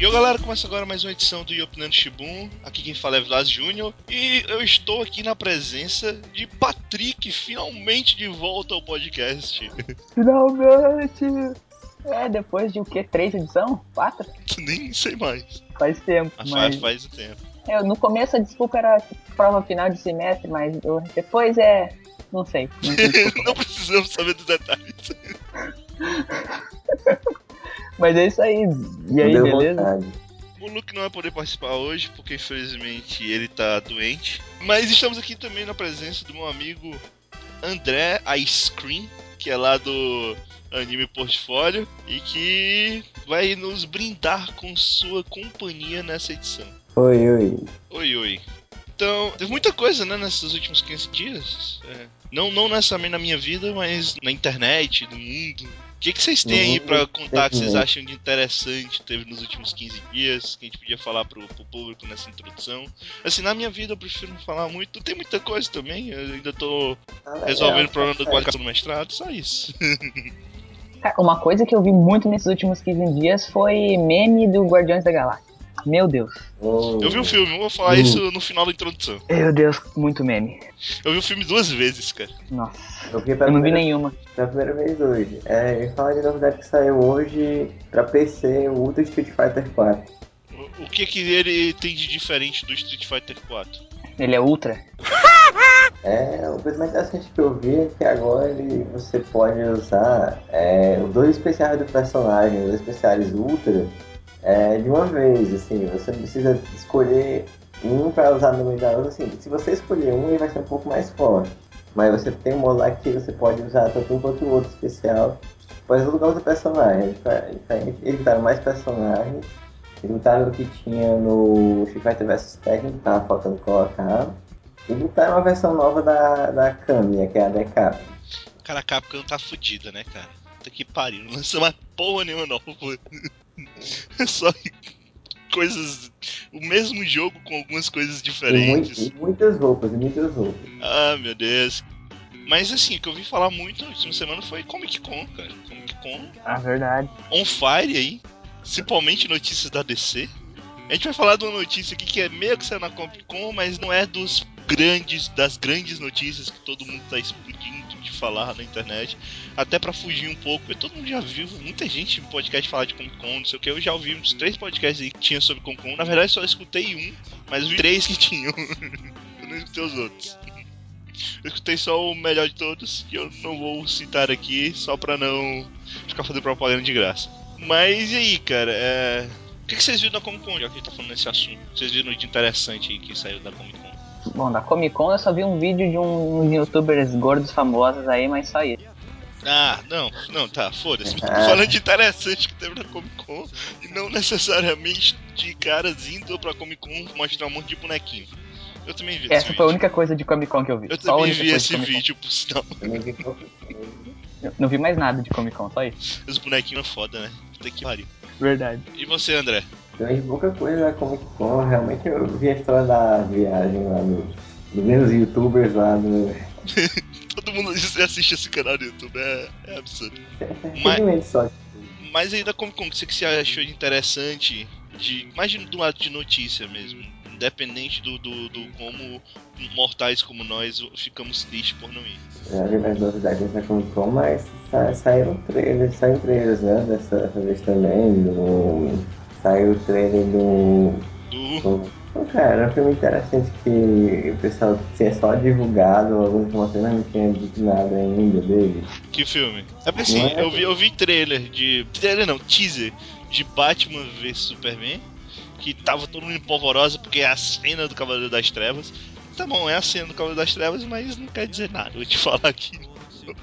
E eu, galera, começa agora mais uma edição do Yopinando Shibun. Aqui quem fala é Vlas Júnior. E eu estou aqui na presença de Patrick, finalmente de volta ao podcast. Finalmente! É, depois de o quê? Três edição? Quatro? Nem sei mais. Faz tempo. Mas faz tempo. É, no começo a desculpa era prova final de semestre, mas eu- depois é. Não sei. Não. Não precisamos saber dos detalhes. Mas é isso aí. E aí, Deu beleza? vontade. O Luke não vai poder participar hoje, porque infelizmente ele tá doente. Mas estamos aqui também na presença do meu amigo André Ice Cream, que é lá do Anime Portfólio, e que vai nos brindar com sua companhia nessa edição. Oi, oi. Oi, oi. Então, teve muita coisa, né, nesses últimos 15 dias. É, não, não necessariamente na minha vida, mas na internet, no mundo. O que, que vocês têm aí pra mundo, contar que vocês internet. acham de interessante teve nos últimos 15 dias? Que a gente podia falar pro, pro público nessa introdução? Assim, na minha vida eu prefiro não falar muito. Não tem muita coisa também. Eu ainda tô Ah, legal, resolvendo o problema tá do qualificação do mestrado, só isso. Cara, uma coisa que eu vi muito nesses últimos 15 dias foi meme do Guardiões da Galáxia. Meu Deus. Oh, Eu vi o filme, eu vou falar Hum. isso no final da introdução. Meu Deus, muito meme. Eu vi o filme duas vezes, cara. Nossa, Eu eu não vi nenhuma. pela primeira vez hoje. É, eu falar de novidade que saiu hoje pra PC, o Ultra Street Fighter 4. O, o que que ele tem de diferente do Street Fighter 4? Ele é ultra? É, o coisa mais interessante que eu vi é que agora ele, você pode usar é, os dois especiais do personagem, os dois especiais Ultra, é, de uma vez, assim, você precisa escolher um pra usar no meio da outra, assim, se você escolher um ele vai ser um pouco mais forte, mas você tem um lá que você pode usar tanto um quanto o outro especial, pode lugar outro personagem, é difer- diferente, eles botaram mais personagens, eles botaram o que tinha no Street Fighter vs Tekken, que tava faltando colocar, e botaram uma versão nova da, da Kamiya, que é a DK. Cara, a Capcom tá fudida, né, cara? Puta que pariu, não lança mais porra nenhuma nova. É só coisas. O mesmo jogo com algumas coisas diferentes. e muitas roupas, e muitas roupas. Ah, meu Deus. Mas assim, o que eu vi falar muito na última semana foi Comic Con, cara. Comic Con Ah, verdade. on fire aí. Principalmente notícias da DC. A gente vai falar de uma notícia aqui que é meio que saiu na Comic Con, mas não é dos grandes, das grandes notícias que todo mundo tá explodindo de falar na internet. Até pra fugir um pouco, porque todo mundo já viu, muita gente no podcast falar de Comic Con, não sei o que. Eu já ouvi uns três podcasts aí que tinha sobre Comic Con. Na verdade, só escutei um, mas vi três que tinham. eu não escutei os outros. Eu escutei só o melhor de todos, que eu não vou citar aqui, só pra não ficar fazendo propaganda de graça. Mas e aí, cara? É... O que, que vocês viram da Comic Con, já que a gente tá falando nesse assunto? Vocês viram de interessante aí que saiu da Comic Con? Bom, da Comic Con eu só vi um vídeo de um- uns youtubers gordos famosos aí, mas só isso. Ah, não, não, tá, foda-se. Ah. falando de interessante que teve na Comic Con e não necessariamente de caras indo pra Comic Con mostrar um monte de bonequinho. Eu também vi esse Essa foi a vídeo. única coisa de Comic Con que eu vi. Eu só a também vi esse vídeo, por sinal. Eu Não vi mais nada de Comic Con, só isso. Os bonequinhos é foda, né? Puta que pariu. Verdade. E você, André? Vi pouca coisa da Comic Con, realmente eu vi a história da viagem lá do, dos mesmos youtubers lá do. Todo mundo assiste esse canal do YouTube, é, é absurdo. Mas- só. Mas aí da Comic Con, o que você achou de interessante, de, mais do lado de notícia mesmo, independente do, do, do como mortais como nós ficamos tristes por não ir. Já vi mais novidades da Comic Con, mas sa saíram trailers, saíram trailers, né? Dessa, dessa vez também. Do, saiu o trailer do. Do... cara, é um filme interessante que o pessoal tinha só divulgado algumas informações, não tinha dito nada ainda dele. Que filme? É porque assim, é? eu vi, eu vi trailer de. Trailer não, teaser de Batman vs Superman, que tava todo mundo empolvorosa porque é a cena do Cavaleiro das Trevas. Tá bom, é a cena do Cavaleiro das Trevas, mas não quer dizer nada, vou te falar aqui.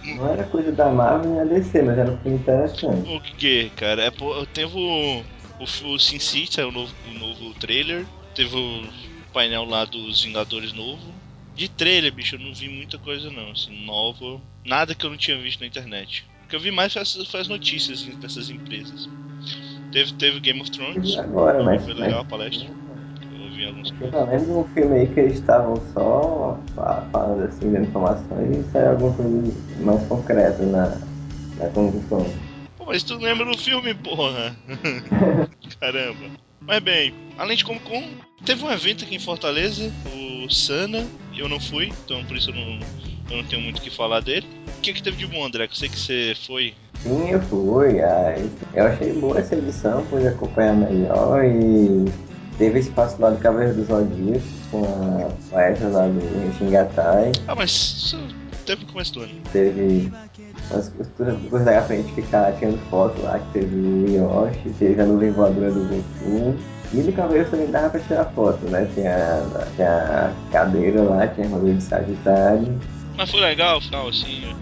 Não era coisa da Marvel nem a DC, mas era um filme interessante. O que, cara? É, pô, teve o. O, o Sin City, saiu o novo, o novo trailer. Teve o painel lá dos Vingadores novo. De trailer, bicho, eu não vi muita coisa não, assim, nova. Nada que eu não tinha visto na internet. O que eu vi mais foi as, foi as notícias dessas empresas. Teve, teve Game of Thrones. E agora, mas. Foi legal a palestra. Eu alguns. Lembro de um filme aí que eles estavam só fa- falando assim, dando informações e saiu alguma coisa mais concreta na, na Comic Con. Pô, mas tu lembra do filme, porra? Caramba. Mas bem, além de Comic Con, teve um evento aqui em Fortaleza, o Sana, eu não fui, então por isso eu não, eu não tenho muito o que falar dele. O que, que teve de bom, André? Que eu sei que você foi. Sim, eu fui. ai, Eu achei boa essa edição, pude acompanhar melhor e teve espaço lá do Cavaleiro do Zodíaco com a palestra lá do Xingatai. Ah, mas isso teve no começo do ano. Teve umas coisas coisas pra gente ficar tirando foto lá, que teve o Yoshi, teve a nuvem voadora do Goku. E no Cavaleiro também dava pra tirar foto, né? Tinha, tinha a cadeira lá, tinha a roda de Sagitário. Mas foi legal, final, assim.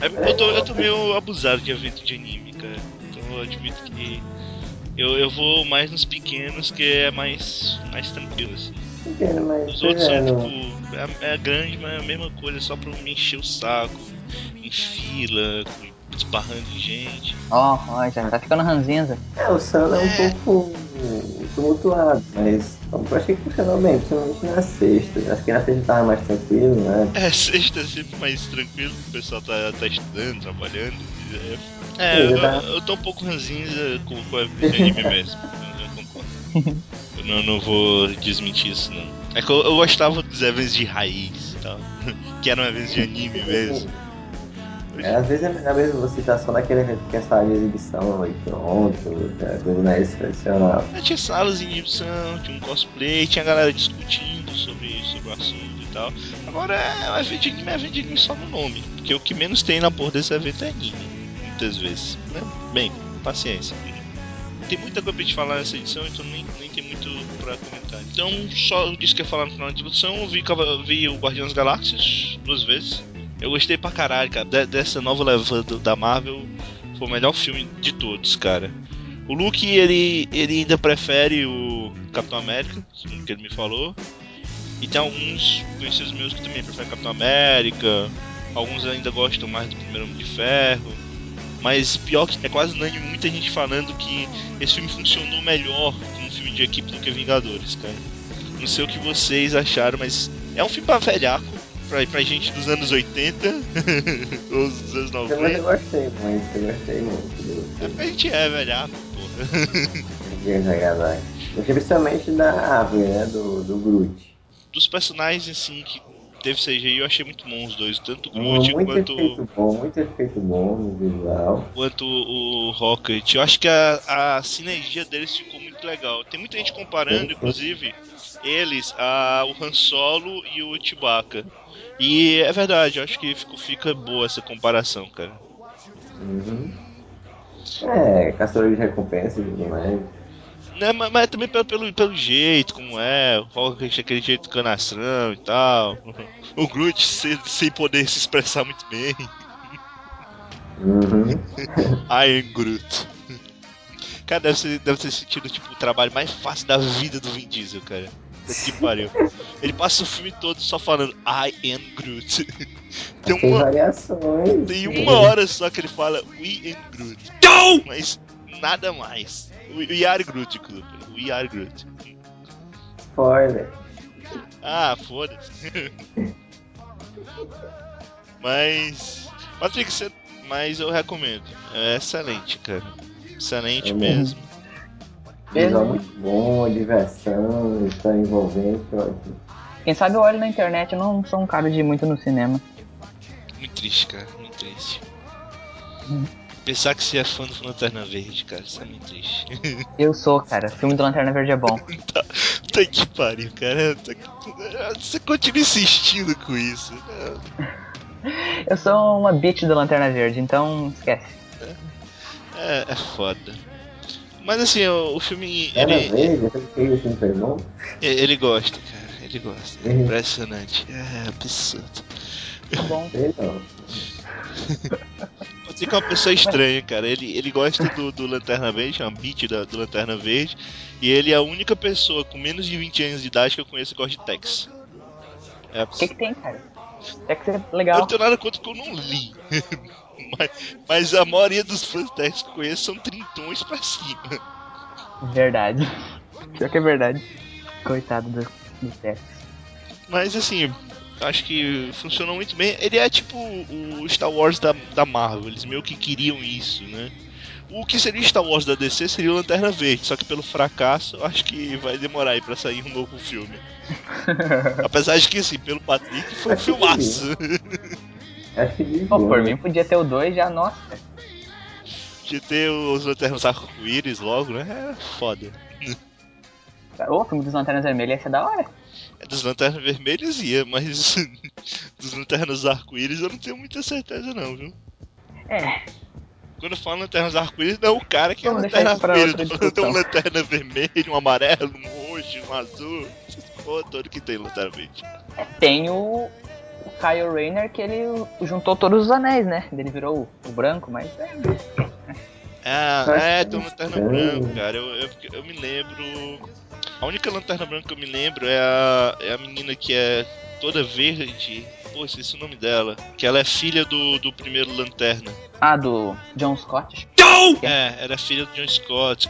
Eu tô, eu tô meio abusado de evento de anime, cara. Então eu admito que eu, eu vou mais nos pequenos, que é mais, mais tranquilo, assim. Entendo, mas Os outros é, são, tipo, é, é grande, mas é a mesma coisa, só pra me encher o saco, em fila, com- esbarrando em gente. Ó, ó, já tá ficando ranzinza. É, o Sana é um É. pouco tumultuado, mas eu achei que funcionou bem, principalmente na sexta. Acho que na sexta tava mais tranquilo, né? É, sexta é sempre mais tranquilo, o pessoal tá, tá estudando, trabalhando. É, é, eu, eu tô um pouco ranzinza com, com a de anime mesmo. Eu, eu concordo. Eu não, não vou desmentir isso, não. É que eu, eu gostava dos eventos de raiz e tal, que eram eventos de anime mesmo. É, às vezes é melhor mesmo você estar só naquele evento que é sala de exibição e pronto, é, mais tradicional. Aí Tinha salas em exibição, tinha um cosplay, tinha galera discutindo sobre, sobre o assunto e tal. Agora é um evento de anime, é evento de anime só no nome. Porque o que menos tem na porra desse evento é anime, muitas vezes. Né? Bem, paciência. Tem muita coisa pra gente falar nessa edição, então nem, nem tem muito pra comentar. Então, só disse que ia falar no final da introdução, vi, vi o Guardiões Galáxias duas vezes. Eu gostei pra caralho, cara. De- dessa nova leva do- da Marvel, foi o melhor filme de todos, cara. O Luke, ele, ele ainda prefere o Capitão América, segundo que ele me falou. E tem alguns conhecidos meus que também preferem Capitão América. Alguns ainda gostam mais do primeiro Homem de Ferro. Mas pior que é quase unânime muita gente falando que esse filme funcionou melhor como filme de equipe do que Vingadores, cara. Não sei o que vocês acharam, mas é um filme pra velhaco, pra, pra gente dos anos 80 ou dos anos Mas eu 90. gostei muito, eu gostei muito É porque a gente é velhaco, porra. Gostei principalmente da árvore, né? Do, do Groot. Dos personagens assim que teve CGI, eu achei muito bom os dois, tanto o Groot muito quanto, efeito bom, muito efeito bom no visual. quanto o Rocket. Eu acho que a, a sinergia deles ficou muito legal. Tem muita gente comparando, inclusive, eles, a, o Han Solo e o Chewbacca. E é verdade, eu acho que ficou, fica boa essa comparação, cara. Uhum. É, caçador de recompensas e tudo mais. Né, mas, mas também pelo, pelo, pelo jeito, como é, aquele jeito canastrão e tal. O Groot sem, sem poder se expressar muito bem. Uhum. I am Groot. Cara, deve, ser, deve ter sentido tipo, o trabalho mais fácil da vida do Vin Diesel, cara. Puta Que pariu. Ele passa o filme todo só falando I am Groot. Tem Tem uma, variações. tem uma hora só que ele fala We am Groot. Não! Mas nada mais. We, are Groot, inclusive. We are Groot. Spoiler. Ah, foda-se. mas. Patrick, você. Mas eu recomendo. É excelente, cara. Excelente É mesmo. Visual muito bom, diversão, história envolvente, ótimo. Quem sabe eu olho na internet, eu não sou um cara de ir muito no cinema. Muito triste, cara. Muito triste. Pensar que você é fã do Lanterna Verde, cara. Isso é muito triste. Eu sou, cara. Filme do Lanterna Verde é bom. Puta que pariu, cara. Tá- Você continua insistindo com isso. Eu sou uma bitch do Lanterna Verde, então esquece. É, é foda. Mas assim, o, o filme. Era Ele, verde, aquele que esse filme foi bom. ele gosta, cara. Ele gosta. É impressionante. É absurdo. Tá bom. Sei não. Você que é uma pessoa estranha, cara. Ele, ele gosta do, do Lanterna Verde, é uma beat da, do Lanterna Verde. E ele é a única pessoa com menos de 20 anos de idade que eu conheço que gosta de Tex. É O que que tem, cara? É que ser Eu legal. não tenho nada contra que eu não li. mas, mas a maioria dos Tex que eu conheço são trintões pra cima. Verdade. Pior que é verdade. Coitado do, do Tex. Mas assim, acho que funcionou muito bem. Ele é tipo o Star Wars da, da Marvel, eles meio que queriam isso, né? O que seria Star Wars da DC seria o Lanterna Verde, só que pelo fracasso, acho que vai demorar aí pra sair um novo filme. Apesar de que, assim, pelo Patrick, foi um filmaço. Acho que devia, Pô, por né? mim podia ter o 2 já, nossa. De ter os Lanternas Arco-Íris logo, né? É foda. Ô, o filme dos Lanternas Vermelhas ia ser da hora. É dos Lanternas Vermelhas ia, mas dos Lanternas Arco-Íris eu não tenho muita certeza não, viu? É, Quando eu falo Lanternas Arco-Íris, não é o cara que é Vamos deixar Lanterna Arco-Íris. tem um. Lanterna Vermelho, um amarelo, um roxo, um azul. Porra toda que tem Lanterna Verde. tem o, o Kyle Rayner que ele juntou todos os anéis, né? Ele virou o, o branco, mas é, Ah, é, tem uma Lanterna estranho. Branca, cara. Eu, eu, eu me lembro... A única Lanterna Branca que eu me lembro é a, é a menina que é toda verde. Pô, esqueci o nome dela. Que ela é filha do, do primeiro Lanterna. Ah, do John Scott. É, era filha do John Scott.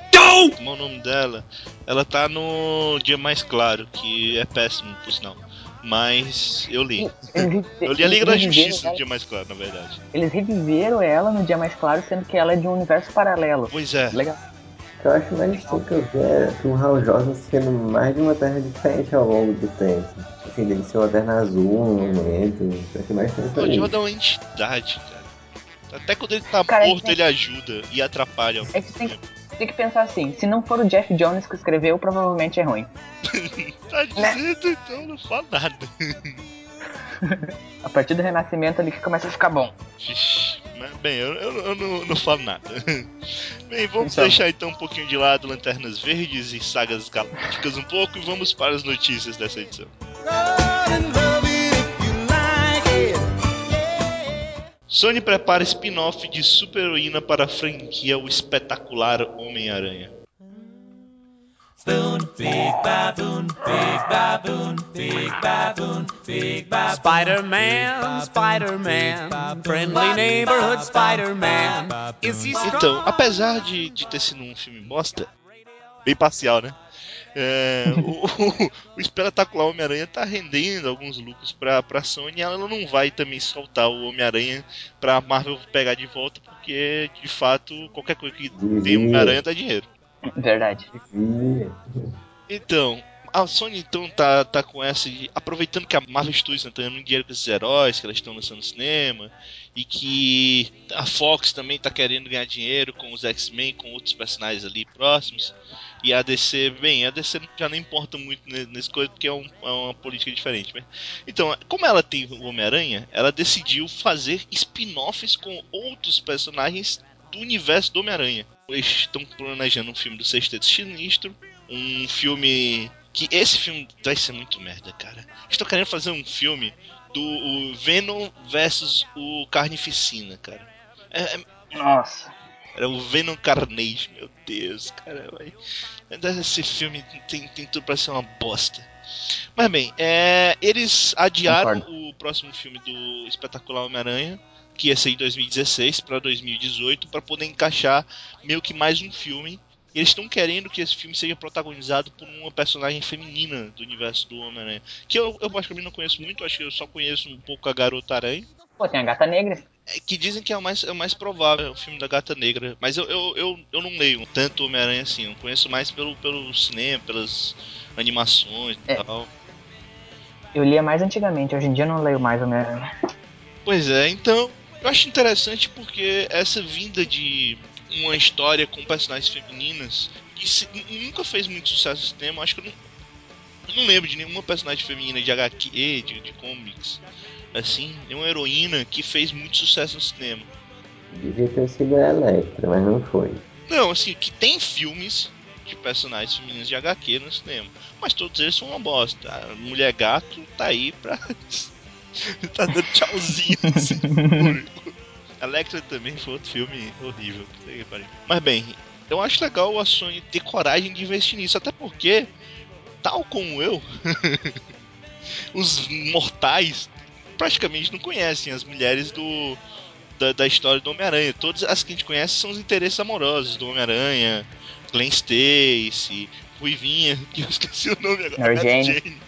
Como é o nome dela? Ela tá no Dia Mais Claro, que é péssimo, por sinal. Mas eu li. Eles, Eu li a Liga da Justiça no Dia Mais Claro, na verdade. Eles reviveram ela no Dia Mais Claro, sendo que ela é de um universo paralelo. Pois é. Legal. O que eu acho mais estranho que eu vi é que o Hal Jordan sendo mais de uma terra diferente ao longo do tempo. Assim, dele ser uma terra azul no momento. Eu acho mais estranho O. Jordan é uma entidade, cara. Até quando ele tá Cara, morto, é- ele ajuda e atrapalha. É que tem. Tem que pensar assim, se não for o Jeff Jones que escreveu, provavelmente é ruim. Tá dizendo, então eu não falo nada. A partir do Renascimento ele começa a ficar bom. Bem, eu, eu- eu não, não falo nada. Bem, vamos Então. deixar então um pouquinho de lado Lanternas Verdes e sagas galácticas um pouco e vamos para as notícias dessa edição. Sony prepara spin-off de super-heroína para a franquia O Espetacular Homem-Aranha. Spider-Man, Spider-Man, friendly neighborhood Spider-Man. Is he strong? Então, apesar de, de ter sido um filme bosta, bem parcial, né? É, o, o, o Espetacular Homem-Aranha tá rendendo alguns lucros pra, pra Sony e ela não vai também soltar o Homem-Aranha pra Marvel pegar de volta, porque de fato qualquer coisa que tem Devia. Homem-Aranha dá dinheiro. Verdade. Então, a Sony então tá, tá com essa de, aproveitando que a Marvel Studios tá ganhando muito dinheiro com esses heróis que elas estão lançando no cinema e que a Fox também tá querendo ganhar dinheiro com os X-Men, com outros personagens ali próximos. E a DC, bem, a DC já não importa muito ne- nesse coisa porque é, um- é uma política diferente. Né? Então, como ela tem o Homem-Aranha, ela decidiu fazer spin-offs com outros personagens do universo do Homem-Aranha. Eles estão planejando um filme do Sexteto Sinistro, um filme que esse filme vai ser muito merda, cara. Estou querendo fazer um filme do o Venom versus o Carnificina, cara. É, é- Nossa. era o Venom Carnage, meu Deus, cara. Vai. Esse filme tem, tem tudo pra ser uma bosta. Mas bem, é, eles adiaram Concordo. o próximo filme do Espetacular Homem-Aranha, que ia ser em 2016 pra 2018, pra poder encaixar meio que mais um filme. E Eles estão querendo que esse filme seja protagonizado por uma personagem feminina do universo do Homem-Aranha. Que eu, eu particularmente não conheço muito, acho que eu só conheço um pouco a Garota Aranha. Pô, tem a Gata Negra. É, que dizem que é o mais, é o mais provável, o filme da Gata Negra. Mas eu, eu, eu, eu não leio tanto Homem-Aranha assim. Eu conheço mais pelo, pelo cinema, pelas animações e É. tal. Eu lia mais antigamente, hoje em dia eu não leio mais meu. Pois é, então eu acho interessante porque essa vinda de uma história com personagens femininas que se- nunca fez muito sucesso no cinema, acho que eu não, eu não lembro de nenhuma personagem feminina de HQ, de, de comics, assim, nenhuma heroína que fez muito sucesso no cinema. Devia ter sido a Electra, mas não foi. Não, assim, que tem filmes de personagens femininos de HQ no cinema. Mas todos eles são uma bosta. A Mulher Gato tá aí pra. tá dando tchauzinho assim. A Electra também foi outro filme horrível. Mas bem, eu acho legal a Sony ter coragem de investir nisso. Até porque, tal como eu, os mortais praticamente não conhecem as mulheres do. Da, da história do Homem-Aranha. Todas as que a gente conhece são os interesses amorosos do Homem-Aranha, Glenn Stacy, Ruivinha, que eu esqueci o nome agora. Mary Jane.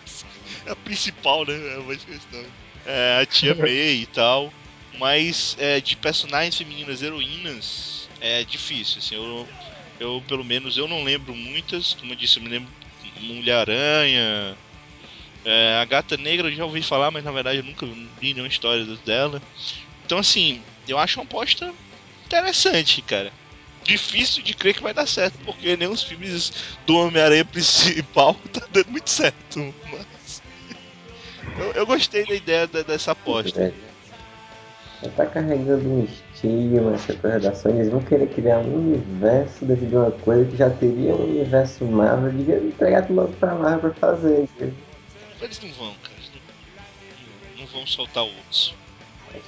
É a principal, né? Eu vou esquecer o nome. É, a tia May e tal. Mas é, de personagens femininas heroínas, é difícil, assim, eu, eu pelo menos eu não lembro muitas, como eu disse, eu me lembro Mulher-Aranha, é, a Gata Negra eu já ouvi falar, mas na verdade eu nunca vi nenhuma história dela. Então assim, eu acho uma aposta interessante, cara. Difícil de crer que vai dar certo, porque nem os filmes do Homem-Aranha principal tá dando muito certo. Mas eu, eu gostei da ideia da, dessa aposta. Já tá carregando um estigma, essa coisa da Sony. Eles vão querer criar um universo dentro de uma coisa que já teria um universo Marvel. Devia entregar tudo pra Marvel pra fazer. Eles não vão, cara. Não, não vão soltar o osso.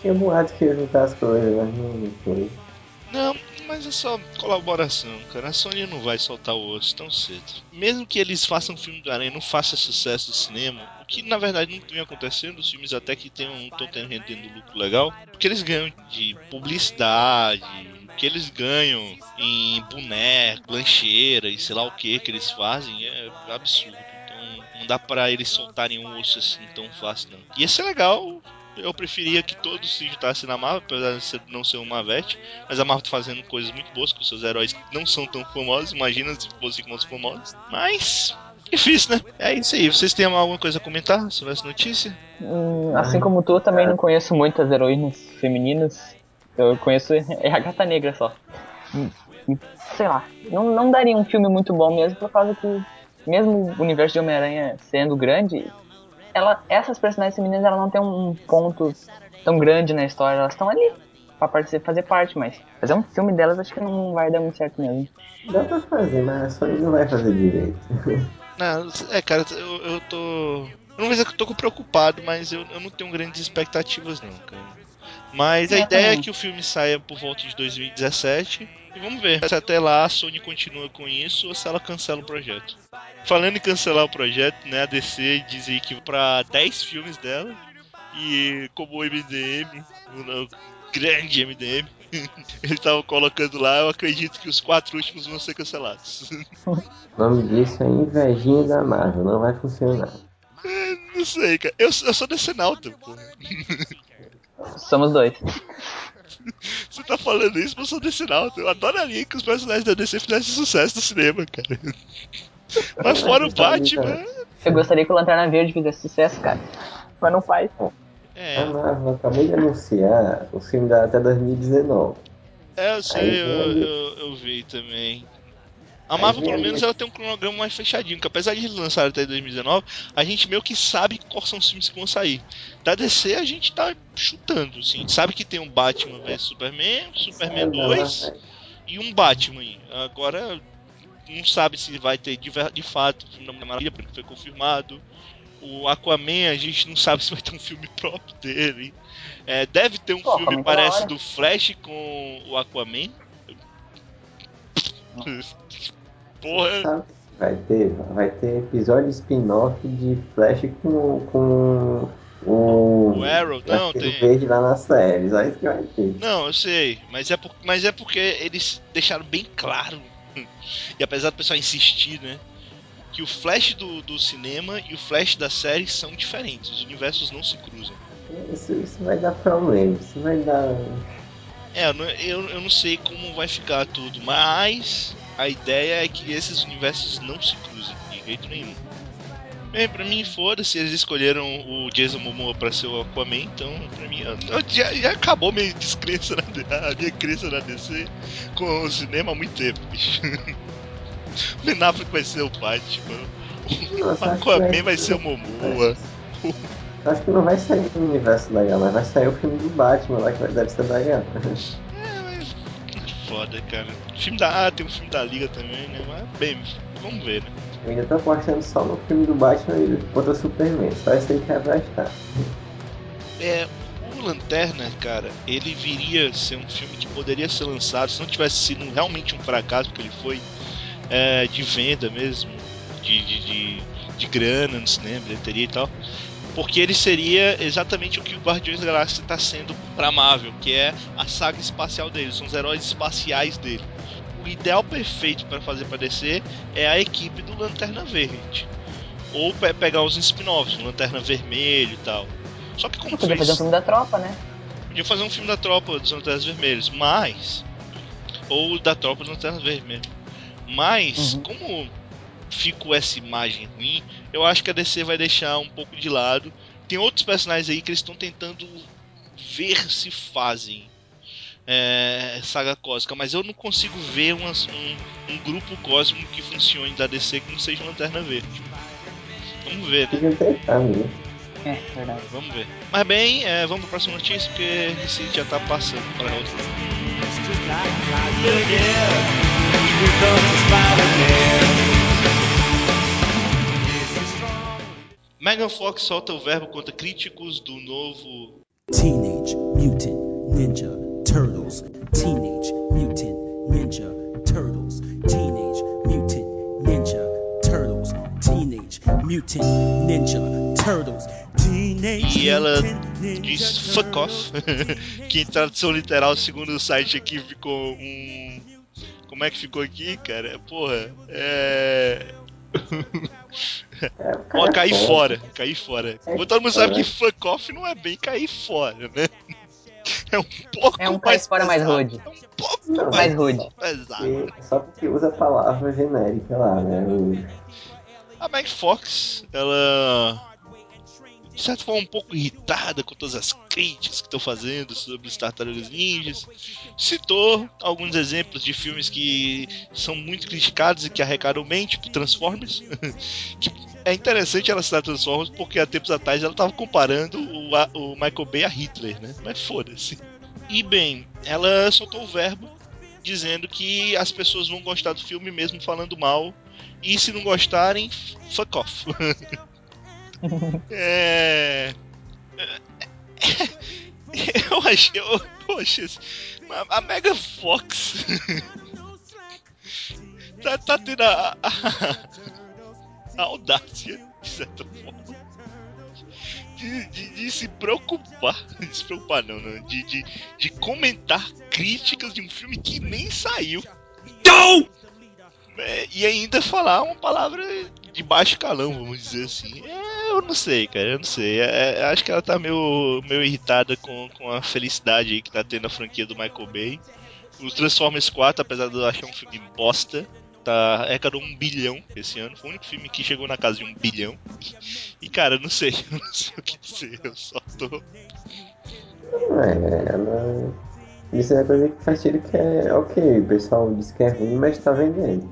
Tinha boato que ia juntar as coisas, mas não foi. Não, mas é só colaboração, cara. A Sony não vai soltar o osso tão cedo. Mesmo que eles façam um filme do Aranha e não faça sucesso no cinema, que na verdade não vem acontecendo, os filmes até que tem um, estão rendendo lucro legal, porque eles ganham de publicidade, que eles ganham em boneco, lancheira e sei lá o que que eles fazem é absurdo. Então não dá para eles soltarem um osso assim tão fácil não. Ia ser legal eu preferia que todos se juntassem na Marvel, apesar de não ser uma Marvete, mas a Marvel tá fazendo coisas muito boas com seus heróis que não são tão famosos, imagina se fossem com os famosos. Mas, difícil, né? É isso aí. Vocês têm alguma coisa a comentar sobre essa notícia? Hum, assim como tu, também não conheço muitas heroínas femininas. Eu conheço é a Gata Negra só. Hum, sei lá, não, não daria um filme muito bom mesmo, por causa que, mesmo o universo de Homem-Aranha sendo grande, ela, essas personagens femininas ela não tem um ponto tão grande na história, elas estão ali pra participar, fazer parte, mas fazer um filme delas acho que não vai dar muito certo mesmo. Dá pra fazer, mas Sony não vai fazer direito. Não, é, cara, eu, eu tô. Eu não vou dizer que eu tô preocupado, mas eu, eu não tenho grandes expectativas, não, cara. Mas a É, ideia é que o filme saia por volta de 2017. E vamos ver se até lá a Sony continua com isso ou se ela cancela o projeto. Falando em cancelar o projeto, né? A DC diz aí que pra 10 filmes dela. E como o MDM, o grande MDM, ele tava colocando lá, eu acredito que os quatro últimos vão ser cancelados. O nome disso é invejinha da Marvel, não vai funcionar. Não sei, cara. Eu, eu sou decenalta, pô. Somos dois. Você tá falando isso, mas eu sou decenalta. Eu adoraria que os personagens da DC fizessem sucesso no cinema, cara. Mas fora o Batman. Eu gostaria que o Lanterna Verde fizesse sucesso, cara. Mas não faz. A É, Marvel acabou de anunciar o filme da até 2019. é eu sei, Aí, eu, eu, eu vi também. A Marvel, pelo a menos, ela tem um cronograma mais fechadinho, que apesar de eles lançarem até 2019, a gente meio que sabe quais são os filmes que vão sair. Da DC, a gente tá chutando, assim. A sabe que tem um Batman vs Superman, Superman Não, 2 e um Batman. Agora, não sabe se vai ter de, de fato o filme da Maravilha, porque foi confirmado. O Aquaman, a gente não sabe se vai ter um filme próprio dele. É, deve ter um Pô, filme, da parece, do Flash com o Aquaman. Porra? Vai ter, vai ter episódio spin-off de Flash com, com o, o Arrow, não, tem. Verde lá na série. Só isso que vai ter. Não, eu sei, mas é, por, mas é porque eles deixaram bem claro, e apesar do pessoal insistir, né, que o Flash do, do cinema e o Flash da série são diferentes, os universos não se cruzam. Isso, isso vai dar problema. Isso vai dar. É, eu, não- eu, não sei como vai ficar tudo, mas a ideia é que esses universos não se cruzem de jeito nenhum. Bem, pra mim, foda-se, eles escolheram o Jason Momoa pra ser o Aquaman, então pra mim já, já acabou minha descrença na, a minha crença na DC com o cinema há muito tempo, bicho. O Ben Affleck vai ser o Batman, o Aquaman vai- ser o Momoa. Eu acho que não vai sair um universo legal, mas vai sair o filme do Batman lá que vai- deve ser legal. É, mas foda, cara. Filme da, ah, tem um filme da Liga também, né? Mas, bem, vamos ver, né? Eu ainda tô apostando só no filme do Batman e contra o Superman. Só esse aí que vai prestar. É, o Lanterna, cara, ele viria a ser um filme que poderia ser lançado se não tivesse sido realmente um fracasso, porque ele foi é, de venda mesmo, de, de, de, de grana no cinema, bilheteria e tal. Porque ele seria exatamente o que o Guardiões da Galáxia está sendo pra Marvel, que é a saga espacial dele, são os heróis espaciais dele. O ideal perfeito para fazer pra DC é a equipe do Lanterna Verde. Ou pe- pegar os spin-offs, Lanterna Vermelho e tal. Só que como Podia fez... fazer um filme da tropa, né? Podia fazer um filme da tropa dos Lanternas Vermelhos, mas ou da Tropa das Lanternas mesmo. Mas, Uhum. como ficou essa imagem ruim, eu acho que a DC vai deixar um pouco de lado. Tem outros personagens aí que eles estão tentando ver se fazem é, saga cósmica, mas eu não consigo ver um, um grupo cósmico que funcione da DC que não seja Lanterna Verde. Vamos ver, né? Né? É, verdade. Vamos ver. Mas bem, é, vamos pra próxima notícia, porque esse já tá passando para outra. Megan Fox solta o verbo contra críticos do novo. Teenage Mutant Ninja Turtles. Teenage Mutant Ninja Turtles. Teenage Mutant Ninja Turtles. Teenage Mutant Ninja Turtles. Teenage E ela diz fuck off, que em tradução literal, segundo o site aqui, ficou um. Como é que ficou aqui, cara? Porra, é. É, Ó, cara cair fora, cair fora. É, Todo mundo sabe é. que fuck off não é bem cair fora, né? É um pouco É um cair fora mais rude. É um pouco Não, Mais mais rude. pesado. Só porque usa a palavra genérica lá, né? O- A Meg Fox, ela. De certa forma, um pouco irritada com todas as críticas que estão fazendo sobre os Tartarugas Ninjas. Citou alguns exemplos de filmes que são muito criticados e que arrecadam bem, tipo Transformers. que é interessante ela citar Transformers porque há tempos atrás ela estava comparando o, a- o Michael Bay a Hitler, né? Mas foda-se. E bem, ela soltou o verbo dizendo que as pessoas vão gostar do filme mesmo falando mal e se não gostarem, fuck off. é. Eu achei. Eu, assim, a, Mega Fox. tá, tá tendo a, a, a audácia, de certa forma. De, de- de se preocupar. De se preocupar, não, não. De, de, de comentar críticas de um filme que nem saiu. É, e ainda falar uma palavra de baixo calão, vamos dizer assim. É, eu não sei, cara, eu não sei. É, é, acho que ela tá meio, meio irritada com, com a felicidade aí que tá tendo a franquia do Michael Bay. O Transformers 4, apesar de eu achar um filme bosta, tá arrecadou um bilhão esse ano. Foi o único filme que chegou na casa de um bilhão. E cara, eu não sei, eu não sei o que dizer. Eu só tô. É, ela. Isso é coisa que faz tiro que é ok, o pessoal diz que é ruim, mas tá vendendo.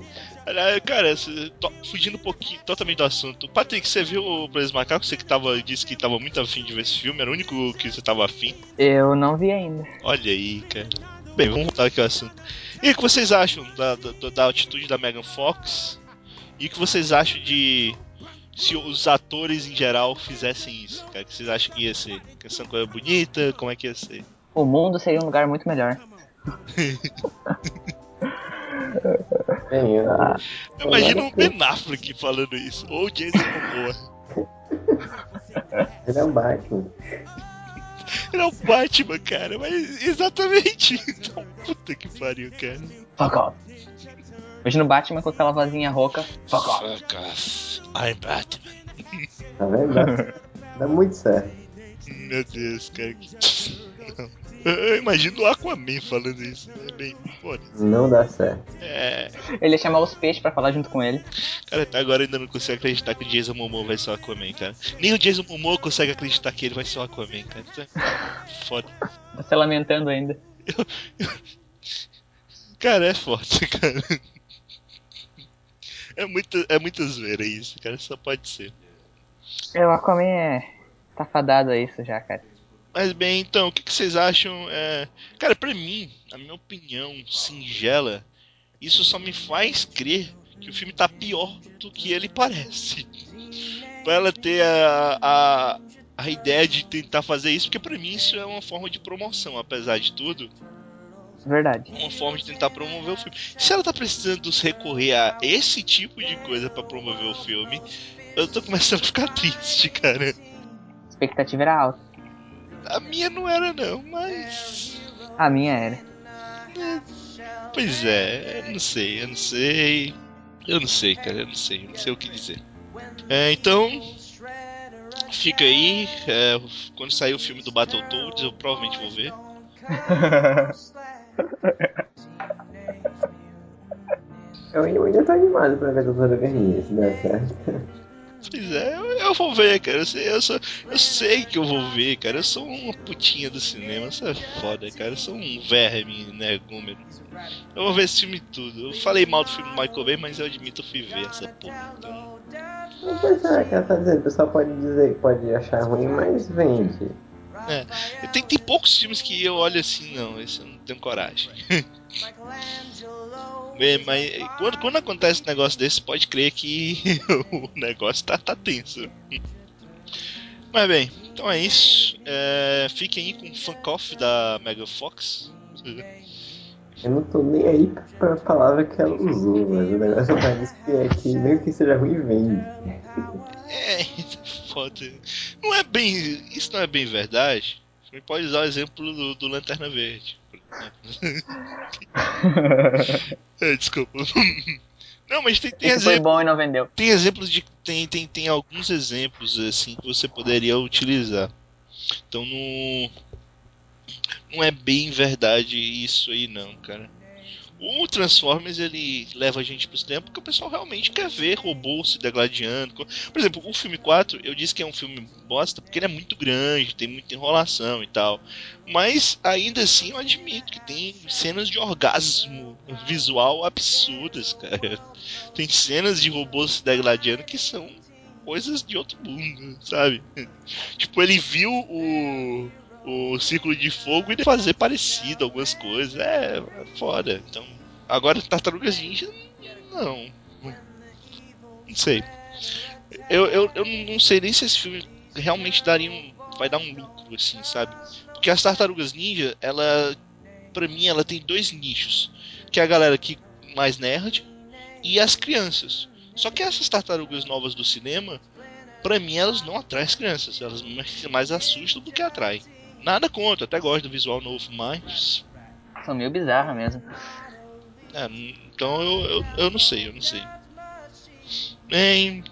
Cara, to- fugindo um pouquinho totalmente do assunto. Patrick, você viu o Plays Macaco? Você que tava, disse que tava muito afim de ver esse filme, era o único que você tava afim. Eu não vi ainda. Olha aí, cara. Bem, vamos voltar aqui ao assunto. E o que vocês acham da, da, da atitude da Megan Fox? E o que vocês acham de se os atores em geral fizessem isso? Cara, o que vocês acham que ia ser? Que uma coisa bonita? Como é que ia ser? O mundo seria um lugar muito melhor. Ah, Imagina um Ben Affleck falando isso. Ou Jason Momoa. ele é um Batman. Ele é o Batman, cara. Mas exatamente. Então, puta que pariu, cara. Fuck off. Imagina o Batman com aquela vozinha rouca. Fuck off. Fuck off. I'm Batman. Tá vendo? Dá muito certo. Meu Deus, cara. Eu eu imagino o Aquaman falando isso. É bem. Foda. Não dá certo. É. Ele ia chamar os peixes pra falar junto com ele. Cara, até agora eu ainda não consigo acreditar que o Jason Momoa vai ser o Aquaman, cara. Nem o Jason Momoa consegue acreditar que ele vai ser o Aquaman, cara. Isso é Foda. Tá se lamentando ainda. Cara, é forte, cara. É muita, é muita zoeira isso, cara. Só pode ser. É, o Aquaman é. Tá fadado a isso já, cara. Mas bem, então, o que, que vocês acham? É... Cara, pra mim, a minha opinião singela, isso só me faz crer que o filme tá pior do que ele parece. pra ela ter a, a, a ideia de tentar fazer isso, porque pra mim isso é uma forma de promoção, apesar de tudo. Verdade. Uma forma de tentar promover o filme. Se ela tá precisando recorrer a esse tipo de coisa pra promover o filme, eu tô começando a ficar triste, cara. A expectativa era alta. A minha não era não, mas. A minha era. Pois é, eu não sei, eu não sei. Eu não sei, cara, eu não sei, eu não sei o que dizer. É, então, fica aí. é, quando sair o filme do Battletoads, eu provavelmente vou ver. Eu, eu ainda tô animado pra ver a Doutora Verninha, se der certo. Pois é, eu, vou ver, cara. Eu sei, eu, sou, eu sei que eu vou ver, cara. Eu sou uma putinha do cinema. Isso é foda, cara. Eu sou um verme, né, Gúmero. Eu vou ver esse filme tudo. Eu falei mal do filme do Michael Bay, mas eu admito que eu fui ver essa porra. Então, pois é, tá dizendo, o pessoal pode dizer que pode achar ruim, mas vende. é. Tem, tem poucos filmes que eu olho assim, não. Esse eu não tenho coragem. É, mas quando, quando acontece um negócio desse, pode crer que o negócio tá, tá tenso. Mas bem, então é isso. É, fiquem aí com o Funk Off da Mega Fox. Eu não tô nem aí pra palavra que ela usou, mas o negócio parece que é que mesmo que seja ruim, vende. É, foda. Não é bem. Isso não é bem verdade. Você pode usar o exemplo do, do Lanterna Verde. É, desculpa. Não, mas tem, tem Esse foi exemplo. bom e não vendeu. Tem exemplos de. Tem, tem, tem alguns exemplos assim que você poderia utilizar. Então não. Não é bem verdade isso aí não, cara. O Transformers ele leva a gente pro cinema porque o pessoal realmente quer ver robô se degladiando. Por exemplo, o filme 4, eu disse que é um filme bosta porque ele é muito grande, tem muita enrolação e tal. Mas ainda assim eu admito que tem cenas de orgasmo visual absurdas, cara. Tem cenas de robôs se degladiando que são coisas de outro mundo, sabe? Tipo, ele viu o, o Círculo de Fogo e fazer parecido algumas coisas. É, é foda. Então, agora Tartarugas Ninja, não. Não sei. Eu, eu, eu não sei nem se esse filme realmente daria um, vai dar um lucro, assim, sabe? Porque as Tartarugas Ninja, ela, pra mim, ela tem dois nichos. Que é a galera que mais nerd e as crianças. Só que essas tartarugas novas do cinema, pra mim, elas não atraem as crianças. Elas mais assustam do que atraem. Nada contra, até gosto do visual novo, mas. São meio bizarra mesmo. é, então eu, eu, eu não sei, eu não sei. Bem,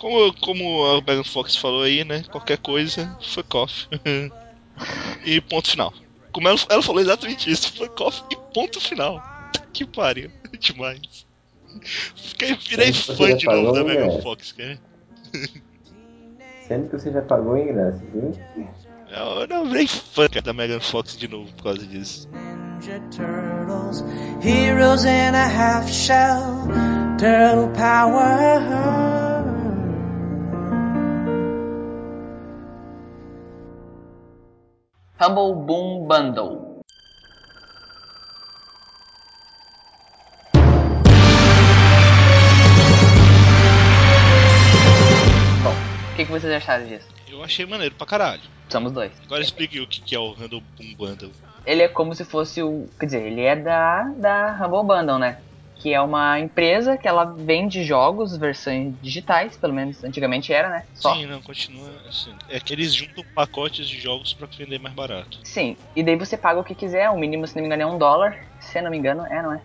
como, como a Megan Fox falou aí, né? Qualquer coisa, fuck off. e ponto final. Como ela, ela falou exatamente isso, fuck off e ponto final. Que pariu, demais. Fiquei, virei fã de novo da né? Megan Fox, cara. Sendo que você já pagou o ingresso, viu? Eu não virei fã cara, da Megan Fox de novo por causa disso. Ninja Turtles, heroes in a half shell, turtle power. Humble Boom Bundle. Bom, o que, que vocês acharam disso? Eu achei maneiro pra caralho. Somos dois. Agora explique o que, é o Boom Bundle. Ele é como se fosse o. Quer dizer, ele é da, da Humble Bundle, né? Que é uma empresa que ela vende jogos, versões digitais, pelo menos antigamente era, né? Só. Sim, não, continua assim. É que eles juntam pacotes de jogos pra vender mais barato. Sim. E daí você paga o que quiser, o mínimo, se não me engano, é um dólar. Se não me engano, é, não é?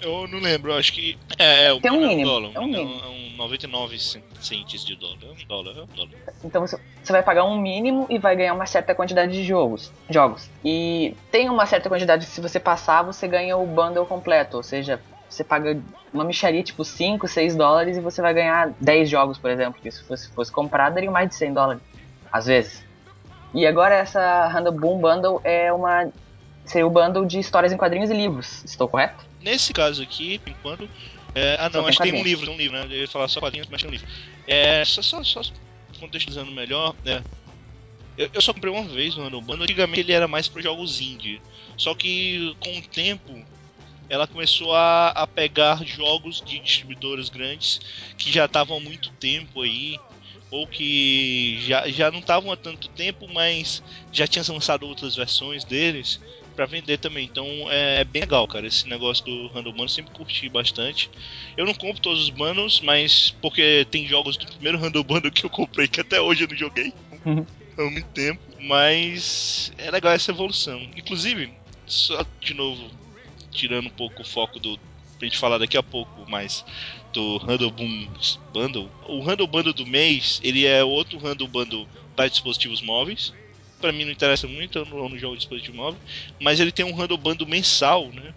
Eu não lembro, eu acho que. É, é o Tem um mínimo mínimo, dólar. é um mínimo. É um 99 cen- centes de dólar. É um dólar, é um dólar. Então você, você vai pagar um mínimo e vai ganhar uma certa quantidade de jogos. Jogos. E tem uma certa quantidade se você passar, você ganha o bundle completo. Ou seja, você paga uma micharia tipo 5, 6 dólares e você vai ganhar 10 jogos, por exemplo. Que se fosse, fosse comprar, daria mais de 100 dólares. Às vezes. E agora essa Handle Boom Bundle é uma. Seria o bundle de histórias em quadrinhos e livros. Estou correto? Nesse caso aqui, por enquanto. é, ah, não, acho que tem um livro, tem um livro, né? Eu ia falar só quadrinhos, mas tem um livro. É, só, só, só contextualizando melhor, né? Eu, eu só comprei uma vez o Handle Bundle. Antigamente ele era mais para jogos indie. Só que com o tempo ela começou a, a pegar jogos de distribuidoras grandes que já estavam há muito tempo aí, ou que já, já não estavam há tanto tempo, mas já tinham lançado outras versões deles para vender também. Então é, é bem legal, cara. Esse negócio do Bundle eu sempre curti bastante. Eu não compro todos os bundles, mas porque tem jogos do primeiro Handle Bundle que eu comprei que até hoje eu não joguei há muito tempo. Mas é legal essa evolução. Inclusive, só de novo, tirando um pouco o foco do. Pra gente falar daqui a pouco mais do Handle Boom Bundle. O Handle Bundle do mês, ele é outro Handle Bundle para dispositivos móveis. Pra mim não interessa muito, eu não, eu não jogo dispositivo móvel. Mas ele tem um Handle Bundle mensal, né?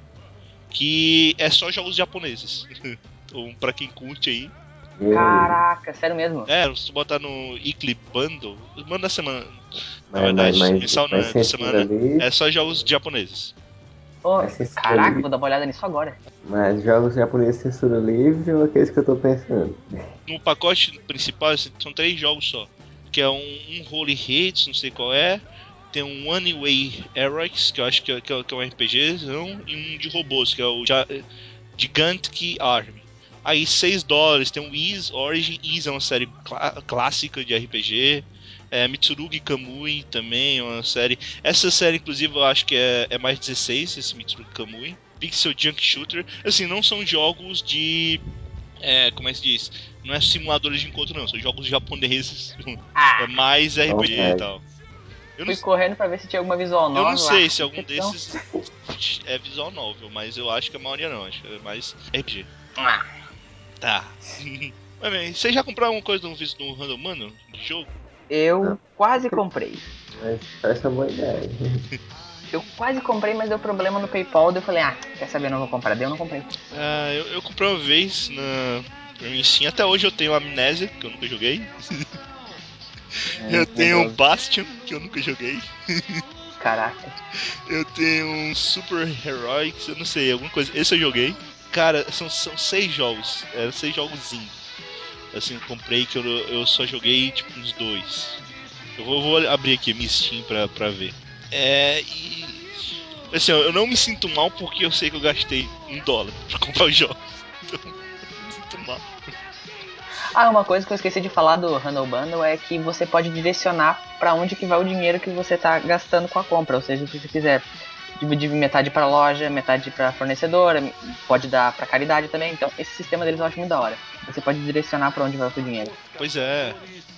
que é só jogos japoneses. então, pra quem curte aí. Caraca, sério mesmo? É, se tu botar no Eclipse Bundle, manda a semana. Na verdade, mas- mensal não mas é, da semana. ali- É só jogos japoneses. Ser caraca, vou dar uma olhada nisso agora. Mas jogos japoneses censura livre ou aqueles que eu tô pensando? No pacote principal assim, são três jogos só. Que é um, um Holy Hits, não sei qual é. Tem um One Way Heroics, que eu acho que é, que é, que é um RPG, não, e um de robôs, que é o Gigantic Army. Aí 6 dólares, tem o Ease Origin. Ease é uma série clá- clássica de RPG. É, Mitsurugi Kamui também é uma série. Essa série, inclusive, eu acho que é, é mais 16, esse Mitsurugi Kamui. Pixel Junk Shooter. Assim, não são jogos de. É, como é que se diz? Não é simuladores de encontro, não. São jogos japoneses. Ah, É mais RPG Ok. e tal. Eu não, fui correndo pra ver se tinha alguma visual eu nova. não sei lá. se algum Então, desses é visual novel, mas eu acho que a maioria não. Acho que é mais RPG. Ah, Tá. Mas bem, vocês já compraram alguma coisa no, vis- no Random Mano de jogo? eu Não. quase comprei. Mas parece uma boa ideia. Eu quase comprei, mas deu problema no PayPal. Daí eu falei, ah, quer saber, não vou comprar. Daí eu não comprei. Ah, eu, eu comprei uma vez na. Em Steam. Até hoje eu tenho Amnésia, que eu nunca joguei. eu tenho um Bastion, que eu nunca joguei. Caraca. Eu tenho um Super Heroics, eu não sei, alguma coisa. Esse eu joguei. Cara, são, são seis jogos. Eram seis jogos. Assim, eu comprei que eu, eu só joguei tipo uns dois. Eu vou, vou abrir aqui a minha Steam pra, pra ver. É. E. Assim, eu não me sinto mal porque eu sei que eu gastei um dólar pra comprar os jogos. Então, me sinto mal. Ah, uma coisa que eu esqueci de falar do Handle Bundle é que você pode direcionar pra onde que vai o dinheiro que você tá gastando com a compra. Ou seja, se você quiser dividir metade pra loja, metade pra fornecedora, pode dar pra caridade também. Então, esse sistema deles eu acho muito da hora. Você pode direcionar pra onde vai o seu dinheiro. Pois é.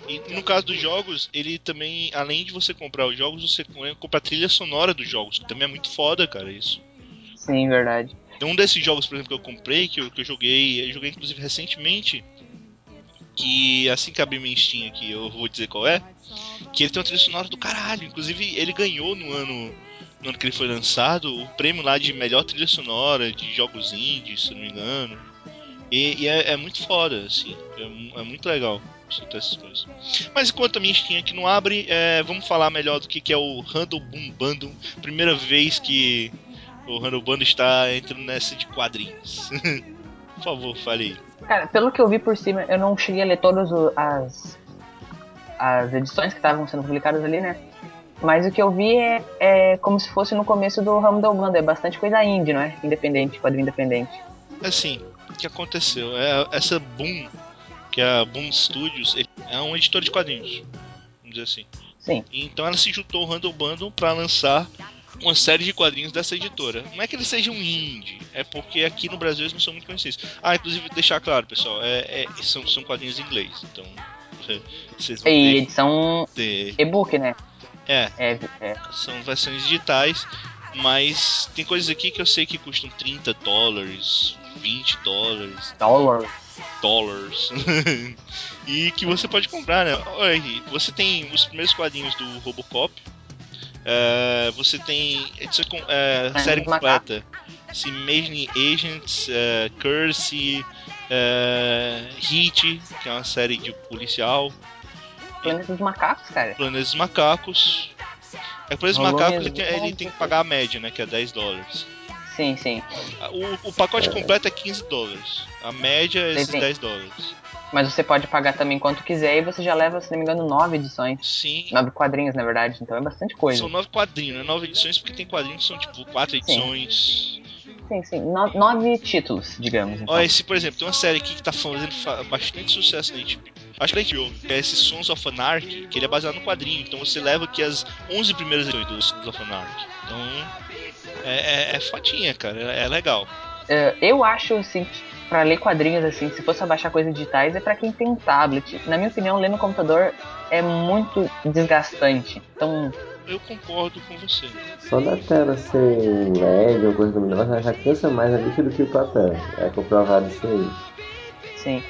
E no caso dos jogos, ele também, além de você comprar os jogos, você compra a trilha sonora dos jogos, que também é muito foda, cara, isso. Sim, verdade. Tem um desses jogos, por exemplo, que eu comprei, que eu, que eu joguei, eu joguei inclusive recentemente, que assim que abrir minha Steam aqui, eu vou dizer qual é, que ele tem uma trilha sonora do caralho. Inclusive, ele ganhou no ano, no ano que ele foi lançado o prêmio lá de melhor trilha sonora de jogos indies, se não me engano. E, e é, é muito foda, assim, é, é muito legal escutar essas coisas. Mas enquanto a minha Steam aqui não abre, é, vamos falar melhor do que, que é o Handle Boom Bundle. Primeira vez que o Handle Bundle está entrando nessa de quadrinhos. Por favor, fale aí. Cara, pelo que eu vi por cima, eu não cheguei a ler todas as, as edições que estavam sendo publicadas ali, né? Mas o que eu vi é, é como se fosse no começo do ramo da Banda. É bastante coisa indie, não é? Independente, quadrinho independente. Assim, que aconteceu? É, essa Boom, que é a Boom Studios, é um editor de quadrinhos, vamos dizer assim. Sim. Então ela se juntou ao Handle Bundle para lançar uma série de quadrinhos dessa editora. Não é que eles sejam indie, é porque aqui no Brasil eles não são muito conhecidos. Ah, inclusive deixar claro, pessoal, é, é- são, são quadrinhos em inglês, então vocês vão E edição ter e-book, né? é, É, é. são versões digitais, mas tem coisas aqui que eu sei que custam 30 dólares, 20 dólares, dólares. e que você pode comprar, né? Olha aí, você tem os primeiros quadrinhos do Robocop. é, você tem edição é, É, série dos macacos. completa. Se Agents, é, Curse, é, Hit, que é uma série de policial. Planeta dos Macacos, cara. Planetas dos Macacos. É Planetas dos Macacos ele tem, ele tem que pagar a média, né? Que é 10 dólares. Sim, sim. O, o pacote completo é 15 dólares. A média é esses Entendi. 10 dólares. Mas você pode pagar também quanto quiser e você já leva, se não me engano, nove edições. Sim. Nove quadrinhos, na verdade. Então é bastante coisa. São nove quadrinhos, né? Nove edições, porque tem quadrinhos que são tipo quatro edições. Sim, sim. No- nove títulos, digamos. Então. Olha, esse, por exemplo, tem uma série aqui que tá fazendo fa- bastante sucesso na HBO. Acho que na HBO, que é esse Sons of Anarchy, que ele é baseado no quadrinho. Então você leva aqui as 11 primeiras edições do Sons of Anarchy. Então, é, é, é fotinha, cara. É, é legal. É, eu acho, assim, pra ler quadrinhos, assim, se fosse baixar coisas digitais, é pra quem tem um tablet. Na minha opinião, ler no computador é muito desgastante. Então, Eu concordo com você. Só da tela ser um LED ou coisa luminosa já cansa mais a vista do que o papel. É comprovado isso aí. sim.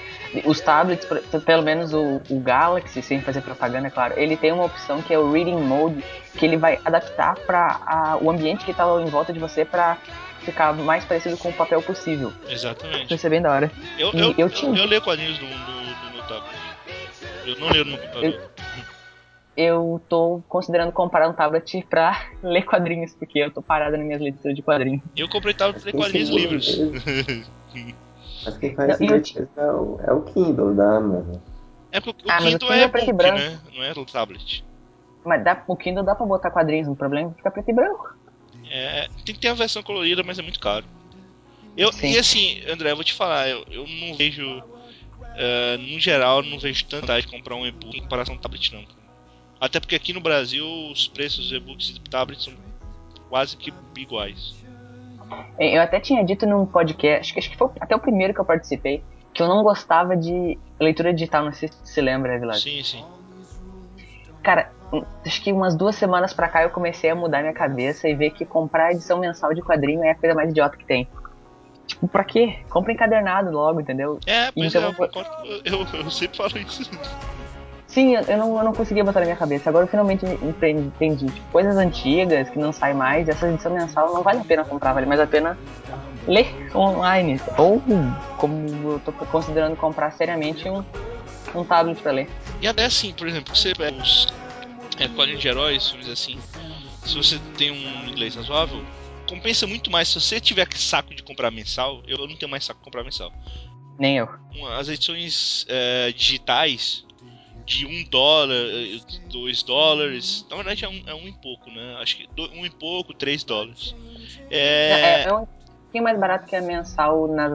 Os tablets, pelo menos o, o Galaxy, sem fazer propaganda, é claro, ele tem uma opção que é o Reading Mode, que ele vai adaptar para o ambiente que está em volta de você para ficar mais parecido com o papel possível. Exatamente. Isso é bem da hora. Eu, eu, eu eu, tinha- leio quadrinhos no, no, no meu tablet. Eu não leio no meu computador. Eu tô considerando comprar um tablet pra ler quadrinhos, porque eu tô parada nas minhas leituras de quadrinhos. Eu comprei tablet pra ler quadrinhos livres. Mas quem faz Não, e eu isso é o, é o Kindle da Amazon. é porque o Ah, o Kindle é é preto e branco. né? Não é o tablet. Mas dá, o Kindle dá pra botar quadrinhos, o problema é que fica preto e branco. É, tem que ter a versão colorida, mas é muito caro. Eu, Sim. e assim, André, eu vou te falar, eu, eu não vejo. é, no geral, eu não vejo tanta vontade de comprar um e-book em comparação ao tablet, não. cara. Até porque aqui no Brasil os preços dos e-books e tablets são quase que iguais. Eu até tinha dito num podcast, acho que- acho que foi até o primeiro que eu participei, que eu não gostava de leitura digital, não sei se você lembra, Vilar. Sim, sim. Cara, acho que umas duas semanas pra cá eu comecei a mudar minha cabeça e ver que comprar edição mensal de quadrinho é a coisa mais idiota que tem. Tipo, pra quê? Compra encadernado logo, entendeu? É, pois Então é, eu eu. Eu, eu sempre falo isso. Sim, eu não, eu não conseguia botar na minha cabeça. Agora eu finalmente entendi. Tipo, coisas antigas que não saem mais, essa edição mensal não vale a pena comprar, vale mais a pena ler online. Ou, como eu tô considerando comprar seriamente, um, um tablet pra ler. E até assim, por exemplo, você pega os é, quadrinhos de heróis, filmes assim, se você tem um inglês razoável, compensa muito mais se você tiver saco de comprar mensal. Eu não tenho mais saco de comprar mensal. Nem eu. As edições é, digitais de um dólar, eh, dois dólares, na verdade é um, é um e pouco, né? Acho que do- um e pouco, três dólares. É, É, é um pouquinho mais barato que a mensal nas.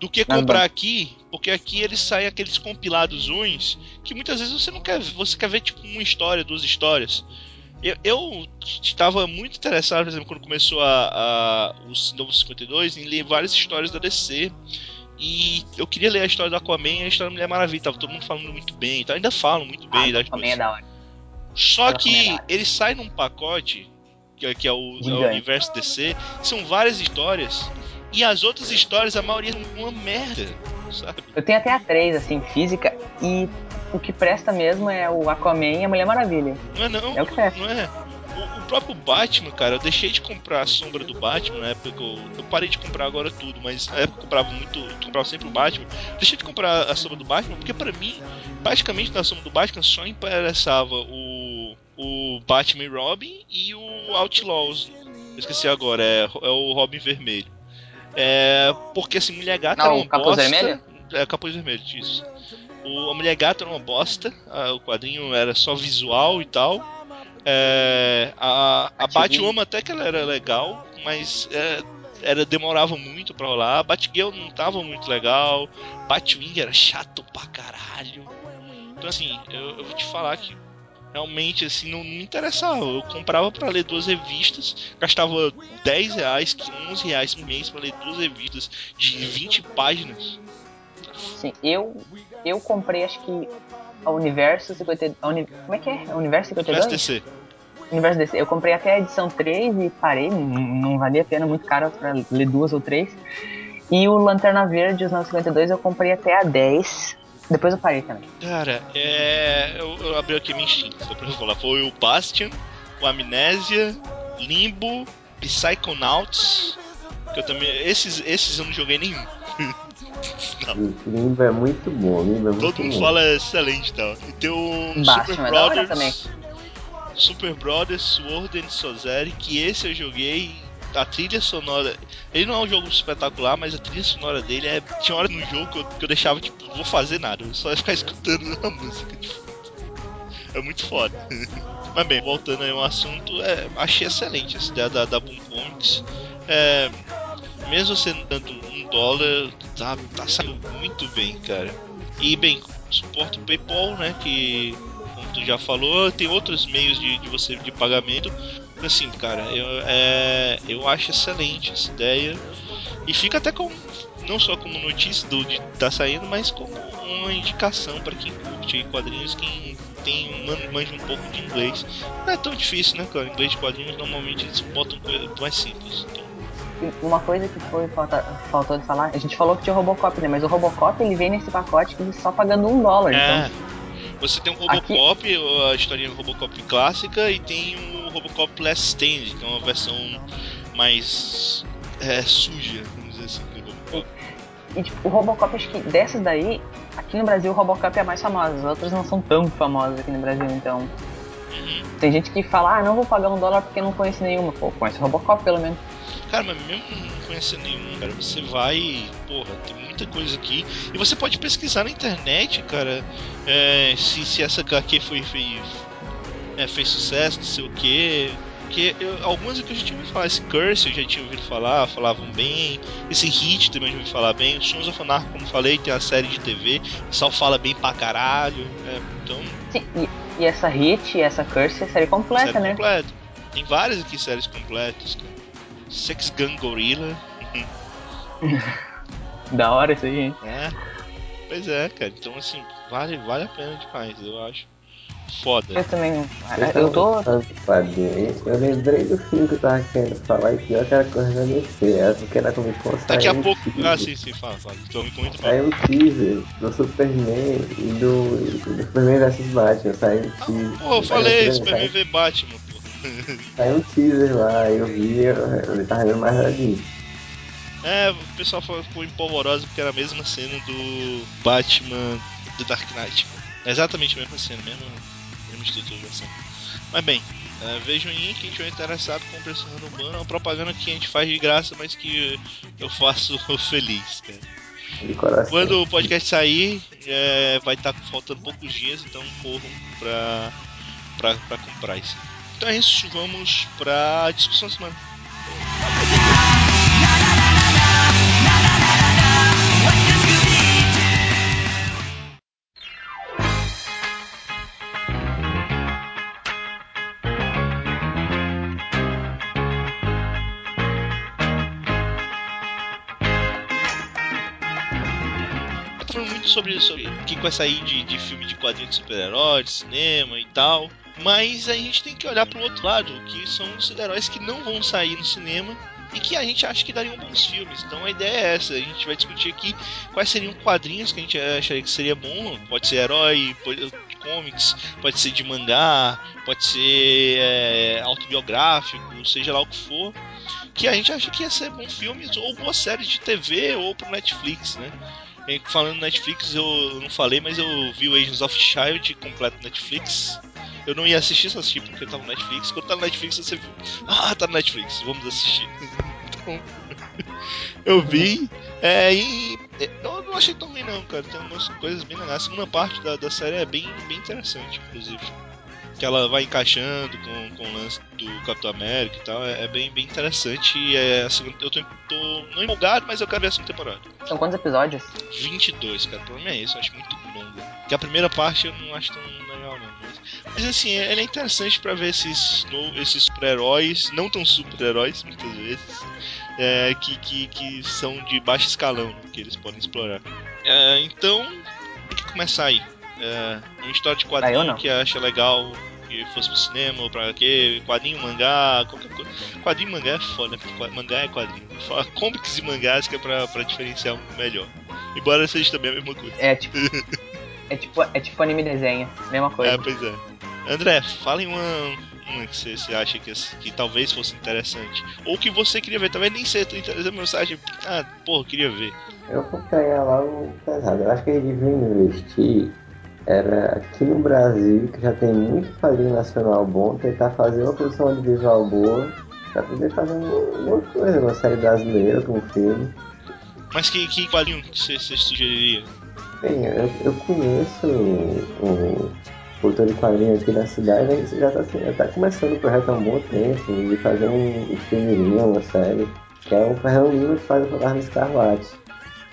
do que comprar aqui, porque aqui eles saem aqueles compilados ruins que muitas vezes você não quer ver, você quer ver tipo uma história, duas histórias. Eu, eu estava muito interessado, por exemplo, quando começou a, a, os Novos 52, em ler várias histórias da DC. E eu queria ler a história do Aquaman e a história da Mulher Maravilha. Tava todo mundo falando muito bem, então ainda falam muito bem. Ah, das também é coisas. da hora. Só Aquaman é que ele sai num pacote, que é, que é o, é o universo DC, são várias histórias. E as outras histórias, a maioria são uma merda, sabe? Eu tenho até a 3, assim, física, e o que presta mesmo é o Aquaman e a Mulher Maravilha. Não é não, É o que presta. não é. O, o próprio Batman, cara, eu deixei de comprar a sombra do Batman na época que eu. Eu parei de comprar agora tudo, mas na época eu comprava muito. Eu comprava sempre o Batman. Deixei de comprar a sombra do Batman, porque pra mim, basicamente na sombra do Batman só interessava o. O Batman e Robin e o Outlaws. Eu esqueci agora, é, é o Robin Vermelho. É. Porque assim, Mulher Gata Não, era uma Capuz bosta. Vermelho? É, Capuz Vermelho, isso. O, a Mulher Gata era uma bosta, ah, o quadrinho era só visual e tal. É, a a. Batwoman até que ela era legal, mas é, era, demorava muito pra rolar. A Batgirl não tava muito legal. Batwing era chato pra caralho. Então assim, eu, eu vou te falar que realmente assim não, me interessava. Eu comprava pra ler duas revistas, gastava 10 reais, 11 reais por mês pra ler duas revistas de 20 páginas. Sim, eu, eu comprei, acho que, a Universo 52... A uni, como é que é? A Universo 52? PSDC. Universo DC. Eu comprei até a edição 3 e parei, não, não valia a pena, muito caro pra ler duas ou três. E o Lanterna Verde, os 952, eu comprei até a 10. Depois eu parei também. Cara, é. Eu, eu abri aqui minha Steam, só pra falar. Foi o Bastion, o Amnésia, Limbo, Psychonauts. Que eu também. Esses, esses eu não joguei nenhum. Limbo é muito bom, Limbo é muito Todo mundo bom. fala excelente e tal. E tem o Bastion Super é Brothers. também. Super Brothers Sword and Sozeri, que esse eu joguei. A trilha sonora. Ele não é um jogo espetacular, mas a trilha sonora dele é. Tinha hora no jogo que eu, que eu deixava, tipo, não vou fazer nada, eu só ia ficar escutando a música. Tipo, é muito foda. Mas bem, voltando aí ao assunto, é, achei excelente essa ideia da, da Boom Comics. É, mesmo você dando um dólar, tá, tá saindo muito bem, cara. E bem, suporta o PayPal, né? Que, como tu já falou, tem outros meios de, de você de pagamento. Assim, cara, eu, é, eu acho excelente essa ideia. E fica até como não só como notícia do de tá saindo, mas como uma indicação para quem curte quadrinhos, quem tem man- manja um pouco de inglês. Não é tão difícil, né, cara? Inglês de quadrinhos normalmente eles botam mais simples. Então, Uma coisa que foi falta, faltou de falar, a gente falou que tinha o Robocop, né? Mas o Robocop ele vem nesse pacote que só pagando um dólar. é. Então, Você tem o Robocop, a historinha Robocop clássica, e tem o Robocop Last Stand, que é uma versão mais é, suja, vamos dizer assim, do Robocop. E tipo, o Robocop, acho que dessas daí, aqui no Brasil o Robocop é a mais famosa, as outras não são tão famosas aqui no Brasil, então. Uhum. Tem gente que fala, ah, não vou pagar um dólar porque não conheço nenhuma. Pô, conhece o Robocop pelo menos. Cara, mas mesmo não conhecendo nenhum, cara, você vai. Porra, tem muita coisa aqui. E você pode pesquisar na internet, cara, é, se, se essa HQ foi, fez, é, fez sucesso, não sei o que. Porque eu, algumas que eu já tinha ouvido falar, esse Curse eu já tinha ouvido falar, falavam bem. Esse Hit também eu já ouvi falar bem. O Sons of Anarchy, como falei, tem a série de TV, o pessoal fala bem pra caralho. É, então, Sim, e, e essa Hit e essa Curse é série completa, série né? completa. Tem várias aqui séries completas, cara. Sex Gun Gorilla. Da hora isso aí, hein? É. Pois é, cara. Então assim, vale, vale a pena demais, eu acho. Foda. Eu também. Eu tô. de Eu lembrei do filme que eu tava querendo falar e pior que era coisa da DC. É porque na Comic Con Daqui a pouco. Ah, sim, sim, fala, fala. Me comenta Saiu um teaser do Superman e do, do Superman vs Batman. Saiu um teaser. Pô, eu falei, Saiu- Superman v Batman. Saiu um teaser lá, eu vi, eu, eu tava vendo mais disso. É, o pessoal falou- ficou empolvoroso porque era a mesma cena do Batman do Dark Knight. É exatamente a mesma cena, mesmo, mesmo estrutura da cena. Mas bem, é, vejam aí quem tiver interessado com o Pressionando Urbano. É uma propaganda que a gente faz de graça, mas que eu faço feliz, cara. Quando o podcast sair, é, vai estar faltando poucos dias, então corram pra, pra, pra comprar isso. Então é isso, vamos pra discussão da semana. Muito sobre, sobre o que vai sair de, de filme de quadrinhos de super-heróis, cinema e tal. Mas a gente tem que olhar pro outro lado, que são os super-heróis que não vão sair no cinema e que a gente acha que dariam bons filmes. Então a ideia é essa, a gente vai discutir aqui quais seriam quadrinhos que a gente acharia que seria bom. Pode ser herói, pode, comics, pode ser de mangá, pode ser é, autobiográfico, seja lá o que for. Que a gente acha que ia ser bons filmes ou boas séries de TV ou pro Netflix, né? Falando Netflix, eu não falei, mas eu vi o Agents of Child completo Netflix. Eu não ia assistir, só assisti porque tava no Netflix. Quando tá no Netflix, você viu. Ah, tá no Netflix, vamos assistir. então, eu vi. É, e eu não achei tão ruim, não, cara. Tem algumas coisas bem legais. A segunda parte da, da série é bem, bem interessante, inclusive. Que ela vai encaixando com, com o lance do Capitão América e tal. É, é bem, bem interessante. E é, a segunda, eu tô, tô não empolgado, mas eu quero ver a segunda temporada. São quantos episódios? 22, cara. O problema é esse, eu acho muito longa. Porque a primeira parte eu não acho tão. Mas, assim, ele é interessante pra ver esses, esses super-heróis, não tão super-heróis, muitas vezes, é, que, que, que são de baixo escalão, que eles podem explorar. É, então, tem que começar aí. É, uma história de quadrinho não? que acha legal que fosse pro cinema ou pra quê, quadrinho, mangá, qualquer coisa. Quadrinho e mangá é foda, né? Qua- mangá é quadrinho. Fala comics e mangás que é pra, pra diferenciar um melhor. Embora seja também a mesma coisa. É tipo. é tipo, é tipo anime desenho, mesma coisa. É, pois é. André, fala em uma, uma que você, você acha que, que talvez fosse interessante. Ou que você queria ver, talvez nem seja interessante, mas você acha, ah, porra, eu queria ver. Eu vou pegar logo pesado. Eu acho que eles deviam investir. Era aqui no Brasil, que já tem muito quadrinho nacional bom, tentar fazer uma produção audiovisual boa pra poder fazer alguma coisa, uma série brasileira com um filme. Mas que, que quadrinho que você, você sugeriria? Bem, eu, eu conheço o autor de quadrinho aqui da cidade, ele já tá, assim, já tá começando o projeto há um bom tempo, de fazer um, um filmezinho, uma série, que é o Fernando Lima que faz o Fantasma Escarlate.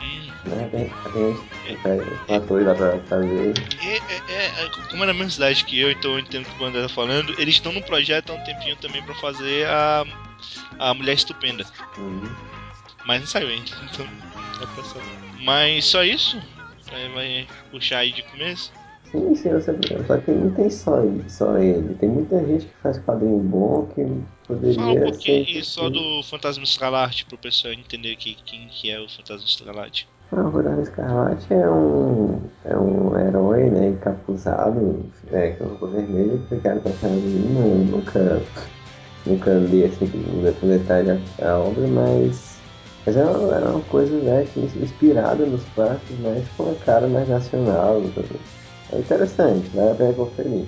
Hum, Né? Tem, tem, tem atores lá pra fazer. é, é, é, como é na mesma cidade que eu, então eu entendo o que o André tá falando, eles estão no projeto há um tempinho também pra fazer a, a Mulher Estupenda. Uhum. Mas não saiu ainda, então saber. Mas só isso? Vai, vai puxar aí de começo? Você Só que não tem só ele, só ele. Tem muita gente que faz quadrinho bom que poderia Fala um pouquinho ser. só do Fantasma Escarlate pro pessoal entender aqui quem que é o Fantasma Escarlate. Ah, o Fantasma Escarlate é um, é um herói, né, encapuzado, é, com roupa vermelha, criado pra Fernando Lima. Eu nunca, nunca li assim, com detalhe a, a obra, mas Mas é uma, é uma coisa né, que inspirada nos clássicos, mas com uma cara mais nacional. É interessante, vale a conferir.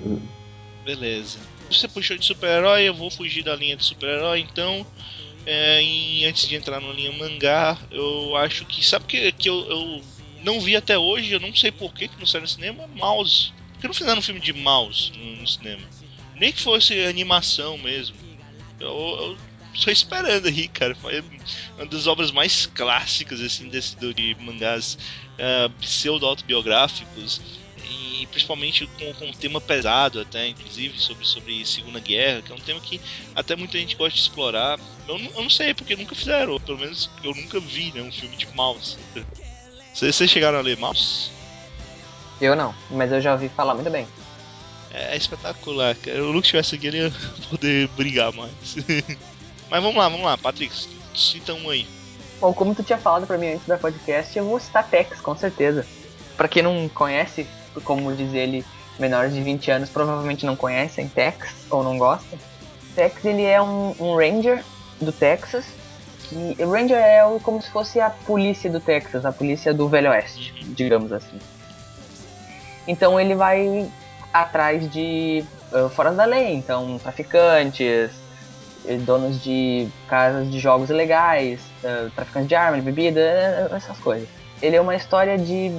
Beleza. Você puxou de super-herói, eu vou fugir da linha de super-herói, então. É, antes de entrar na linha mangá, eu acho que. Sabe que, que eu, eu não vi até hoje, eu não sei por que, que não saiu no cinema? Mouse. Por que não fizeram um filme de Mouse no, no cinema? Nem que fosse animação mesmo. Eu, eu tô esperando aí, cara. Foi uma das obras mais clássicas, assim, desse, de mangás ah, pseudo-autobiográficos. E principalmente com, com um tema pesado até, inclusive, sobre, sobre Segunda Guerra, que é um tema que até muita gente gosta de explorar. Eu, não- eu não sei, porque nunca fizeram, ou pelo menos eu nunca vi né, um filme de Mouse. Vocês vocês chegaram a ler Mouse? Eu não, mas eu já ouvi falar muito bem. É espetacular, cara. O Luke estivesse aqui, ele ia poder brigar mais. Mas vamos lá, vamos lá, Patrick, cita um aí. Bom, como tu tinha falado pra mim antes da podcast, eu vou citar Tex, com certeza. Pra quem não conhece, como diz ele, menores de 20 anos provavelmente não conhecem Tex ou não gostam. Tex ele é um, um ranger do Texas. Que, o ranger é como se fosse a polícia do Texas, a polícia do Velho Oeste, digamos assim. Então ele vai atrás de uh, fora da lei, então traficantes, eh, donos de casas de jogos ilegais, uh, traficantes de arma, de bebida, eh, essas coisas. Ele é uma história de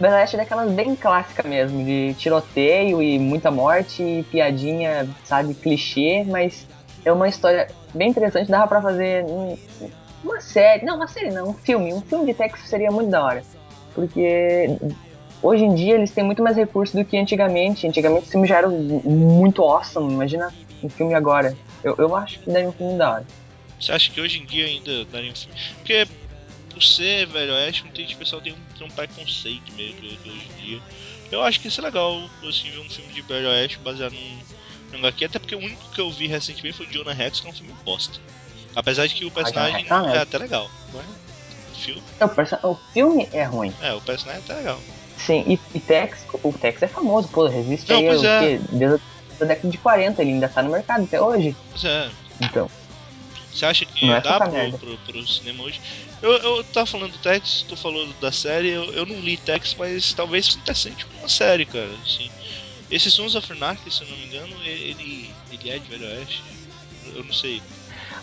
Velho Oeste daquelas bem clássica mesmo, de tiroteio e muita morte e piadinha, sabe, clichê, mas é uma história bem interessante, dava pra fazer um- uma série, não, uma série não, um filme, um filme de Texas seria muito da hora, porque hoje em dia eles têm muito mais recursos do que antigamente, antigamente os filmes já eram muito awesome, imagina um filme agora, eu, eu acho que daria um filme da hora. Você acha que hoje em dia ainda daria um filme? Porque por ser velho oeste, muita gente, o pessoal tem um, tem um preconceito meio que, que hoje em dia. Eu acho que isso é legal, assim, ver um filme de velho oeste baseado num, num HQ, até porque o único que eu vi recentemente foi o Jonah Rex, que é um filme bosta. Apesar de que o personagem é é até legal. Não é? O filme, O, perso- o filme é ruim, é, o personagem é até legal. sim, e, e Tex, o Tex é famoso, pô, resiste Não, aí é. Desde a década de 40, ele ainda tá no mercado até hoje, Pois é, então... Você acha que Não é dá pouca pro, pro, pro cinema hoje? Eu, eu tava falando do Tex, tu falou da série, eu, eu não li Tex, mas talvez seja interessante uma série, cara. Assim. Esse Sons of Anarchy, se eu não me engano, ele, ele é de Velho Oeste. Eu não sei.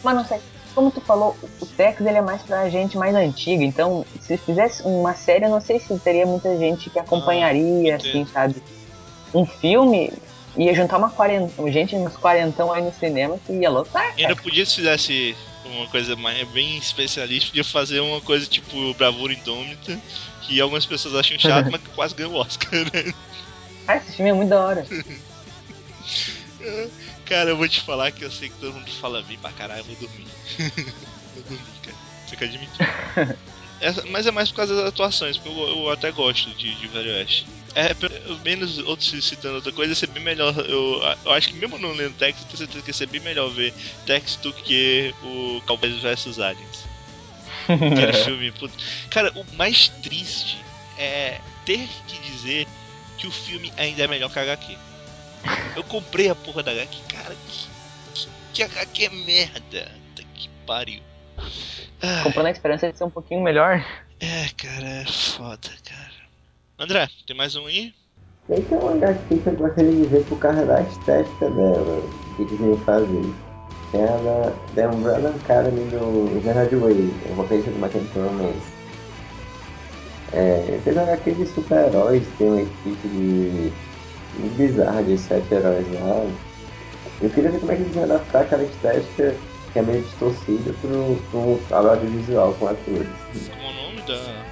Mas não sei, como tu falou, o Tex ele é mais pra gente mais antiga, então se fizesse uma série, eu não sei se teria muita gente que acompanharia, Ah, assim, sabe? Um filme ia juntar uma quarenta, gente uns quarentão aí no cinema que ia lotar, Ainda podia se fizesse uma coisa mais, bem especialista, podia fazer uma coisa tipo Bravura Indômita, que algumas pessoas acham chato, mas que quase ganhou o Oscar, né? Ah, esse filme é muito da hora. Cara, eu vou te falar que eu sei que todo mundo fala bem pra caralho, eu vou dormir. vou dormir, cara. Tem que admitir. Essa- mas é mais por causa das atuações, porque eu, eu até gosto de, de Velho Oeste. É, pelo menos outros citando outra coisa, ia ser bem melhor. Eu, eu acho que mesmo não lendo Tex, eu tenho certeza que ia ser bem melhor ver Tex do que o Cowboys vs Aliens. Aquele filme, putz. Cara, o mais triste é ter que dizer que o filme ainda é melhor que a HQ. Eu comprei a porra da HQ, cara, que, que, HQ é merda. Que pariu. Comprando a esperança de ser um pouquinho melhor. é, cara, é foda, cara. André, tem mais um aí? Tem que é uma HQ que eu gostaria de ver por causa da estética dela, o que eles fazer. Tem a da The Umbrella Academy do Gerard Way, o roteirista do Mackenzie Romance. É, fez uma de super-heróis, tem uma equipe de, de bizarra de sete heróis lá. Eu queria ver como é que eles iam adaptar aquela estética que é meio distorcida pro, pro audiovisual com atores. Como é o nome da.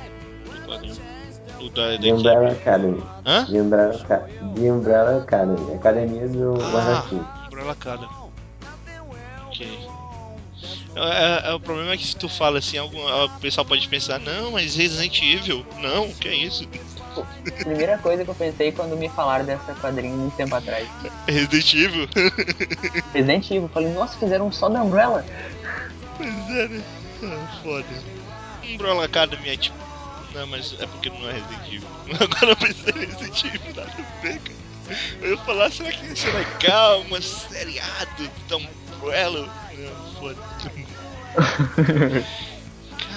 Do da, da The Umbrella? Academy. Hã? The Umbrella, The Umbrella Academy, Academia do Ah, Guarda-Chuva. Umbrella Academy. Ok. É, é- é, o problema é que se tu fala assim, algum, o pessoal pode pensar, não, mas Resident Evil. Não, que é isso? Primeira coisa que eu pensei quando me falaram dessa quadrinha muito tempo atrás. Resident Evil? Resident Evil, eu falei, nossa, fizeram um só da Umbrella. Pois é, né? Ah, foda. Umbrella Academy é tipo. Não, mas é porque não é Resident Evil. Agora eu pensei em Resident Evil, nada a ver, cara. Eu ia falar, será que ia ser legal? Uma seriado da Umbrella? Não, foda.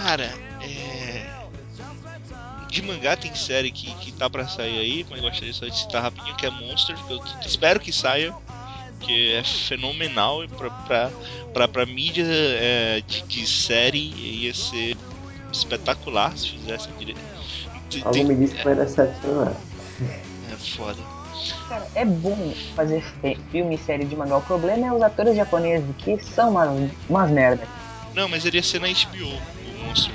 Cara, é. De mangá tem série que, que tá pra sair aí, mas gostaria só de citar rapidinho, que é Monster, que eu espero que saia, que é fenomenal pra, pra, pra, pra mídia é, de, de série ia ser espetacular se fizessem direito. Tem- me disse que vai decepcionar. é foda. Cara, é bom fazer filme e série de mangá. O problema é os atores japoneses, que são umas, umas merda. Não, mas ele ia ser na HBO, o Monster.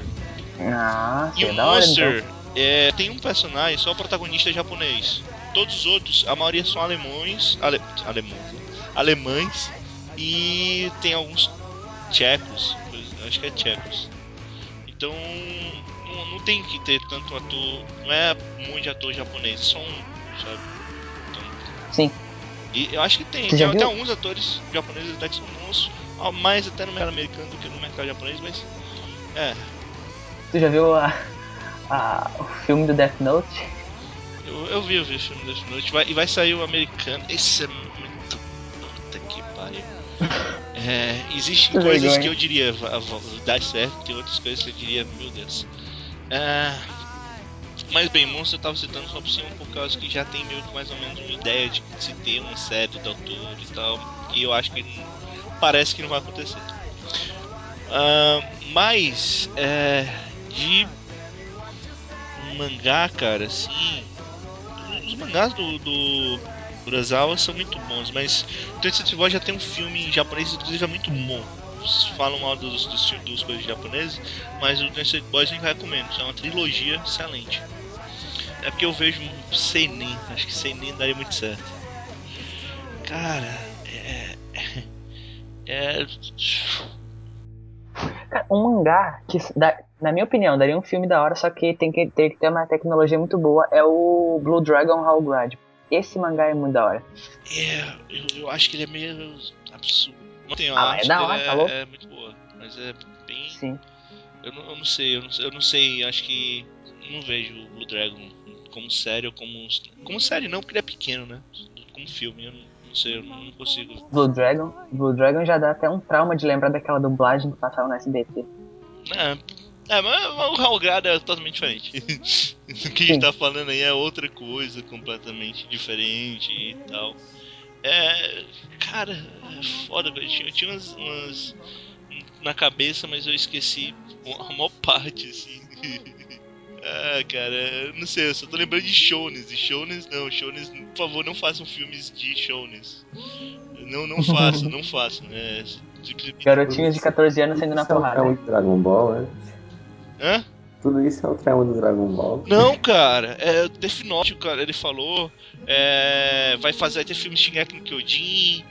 Ah, E o da hora, Monster então. é, tem um personagem, só o protagonista é japonês. Todos os outros, a maioria são alemães, ale, alemães, né? alemães e tem alguns tchecos, acho que é tchecos. Então não, não tem que ter tanto ator, não é de ator japonês, só um, sabe? Então, Sim. e eu acho que tem, Você tem até alguns atores japoneses até que são bons, ah, mais até no mercado americano do que no mercado japonês, mas é, Tu já viu a, a- o filme do Death Note? Eu, eu vi, eu vi o filme Death Note vai, e vai sair o americano. Esse é É, existem Que coisas vergonha. que eu diria dá certo, tem outras coisas que eu diria, meu Deus. É, mas bem, Monster eu tava citando só por cima por causa que já tem meio que mais ou menos uma ideia de se ter uma série do autor e tal. E eu acho que não- parece que não vai acontecer. Ah, mas é, de mangá, cara, assim. Os mangás do, do Urasawa são muito bons, mas o Tetsuya Boy já tem um filme japonês inclusive é muito bom. Falam mal dos, dos, dos coisas japoneses, mas o Tetsuya Boys eu recomendo. É uma trilogia excelente. É porque eu vejo Seinen, acho que Seinen daria muito certo. Cara, é. É. Cara, um mangá que, na minha opinião, daria um filme da hora, só que tem que ter, que ter uma tecnologia muito boa, é o Blue Dragon Hellgrade. Esse mangá é muito da hora. É, eu, eu acho que ele é meio absurdo. Não tem Ah, é da hora, tá louco? é muito boa, mas é bem. Sim. Eu não, eu não sei, eu não, sei- eu não sei, acho que não vejo o Blue Dragon como série ou como. Como série não, porque ele é pequeno, né? Como filme, eu não, não sei, eu não, não consigo. Blue Dragon. Blue Dragon já dá até um trauma de lembrar daquela dublagem que passava no SBT. É, é mas, o Raul Grado é totalmente diferente. o que a gente tá falando aí é outra coisa completamente diferente e tal. É. Cara, é foda, eu tinha, eu tinha umas, umas na cabeça, mas eu esqueci a maior parte, assim. Ah, cara, eu não sei, eu só tô lembrando de shonens. E shonens não, shonens, por favor, não façam filmes de shonens. Não, não façam, não façam. É, simplesmente- Garotinhos de 14 anos saindo na é porrada. trauma de Dragon Ball, né? Hã? Tudo isso é o trauma do Dragon Ball. Não, cara, é Death Note, cara, ele falou. É, vai fazer vai ter filme Shingeki no Kyojin.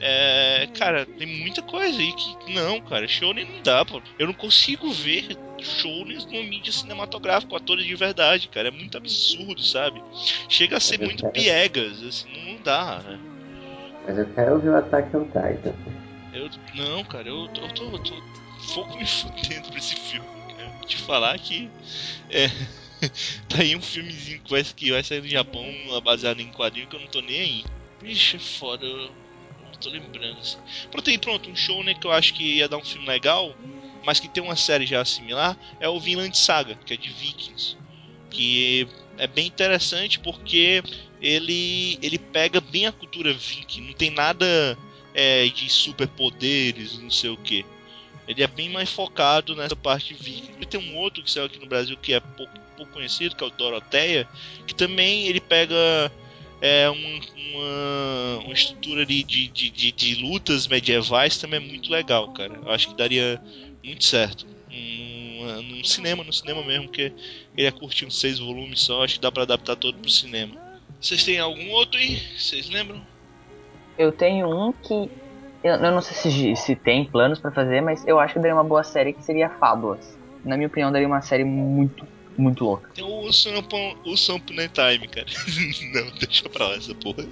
É, cara, tem muita coisa aí que. Não, cara, Shonen não dá, pô. Eu não consigo ver Shonen numa mídia cinematográfica, com atores de verdade, cara. É muito absurdo, sabe? Chega a ser Eu muito quero- piegas, assim, não, dá, né? Mas eu quero ver o Attack on Titan. Eu, não, cara, eu, tô- eu tô, eu tô pouco me fudendo pra esse filme, te falar que. É. tá aí um filmezinho que vai, que vai sair no Japão baseado em quadrinho que eu não tô nem aí. Vixe, é foda, eu não tô lembrando assim. Pronto, aí, pronto, um show né, que eu acho que ia dar um filme legal, mas que tem uma série já similar, é o Vinland Saga, que é de Vikings. Que é bem interessante porque ele, ele pega bem a cultura viking, não tem nada é, de superpoderes, não sei o que. Ele é bem mais focado nessa parte viking. E tem um outro que saiu aqui no Brasil que é pouco, pouco conhecido, que é o Doroteia, que também ele pega é, um- uma, uma estrutura ali de, de, de, de lutas medievais também é muito legal, cara. Eu acho que daria muito certo. Num, num cinema, no cinema mesmo, porque ele é curtinho, seis volumes só, acho que dá pra adaptar todo pro cinema. Vocês têm algum outro aí? Vocês lembram? Eu tenho um que. Eu, eu não sei se, se tem planos pra fazer, mas eu acho que daria uma boa série que seria Fábulas. Na minha opinião, daria uma série muito, muito louca. Tem o Sampon, o Sampune Time, cara. Não, deixa pra lá essa porra.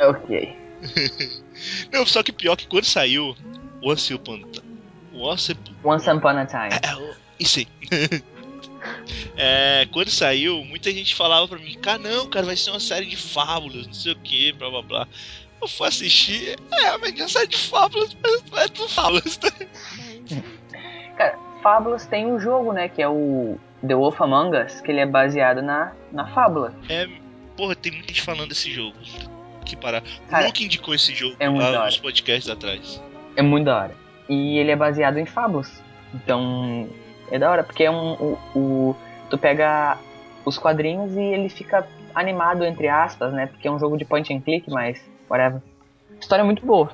Ok. Não, só que pior que quando saiu Once Upon Once Once Upon a Time. é, o- Isso aí. É, quando saiu, muita gente falava pra mim, cara, não, cara, vai ser uma série de fábulas, não sei o que, blá blá blá. Eu fui assistir, é, mas é uma série de fábulas, mas não é de fábulas, tá? Fábulas tem um jogo, né? Que é o The Wolf Among Us, que ele é baseado na, na fábula. É, porra, tem muita gente falando desse jogo. Que parar. Cara, o Luke indicou esse jogo é lá nos podcasts atrás. É muito da hora. E ele é baseado em fábulas. Então, é da hora, porque é um. O, o- tu pega os quadrinhos e ele fica animado, entre aspas, né? Porque é um jogo de point and click, mas whatever. História muito boa.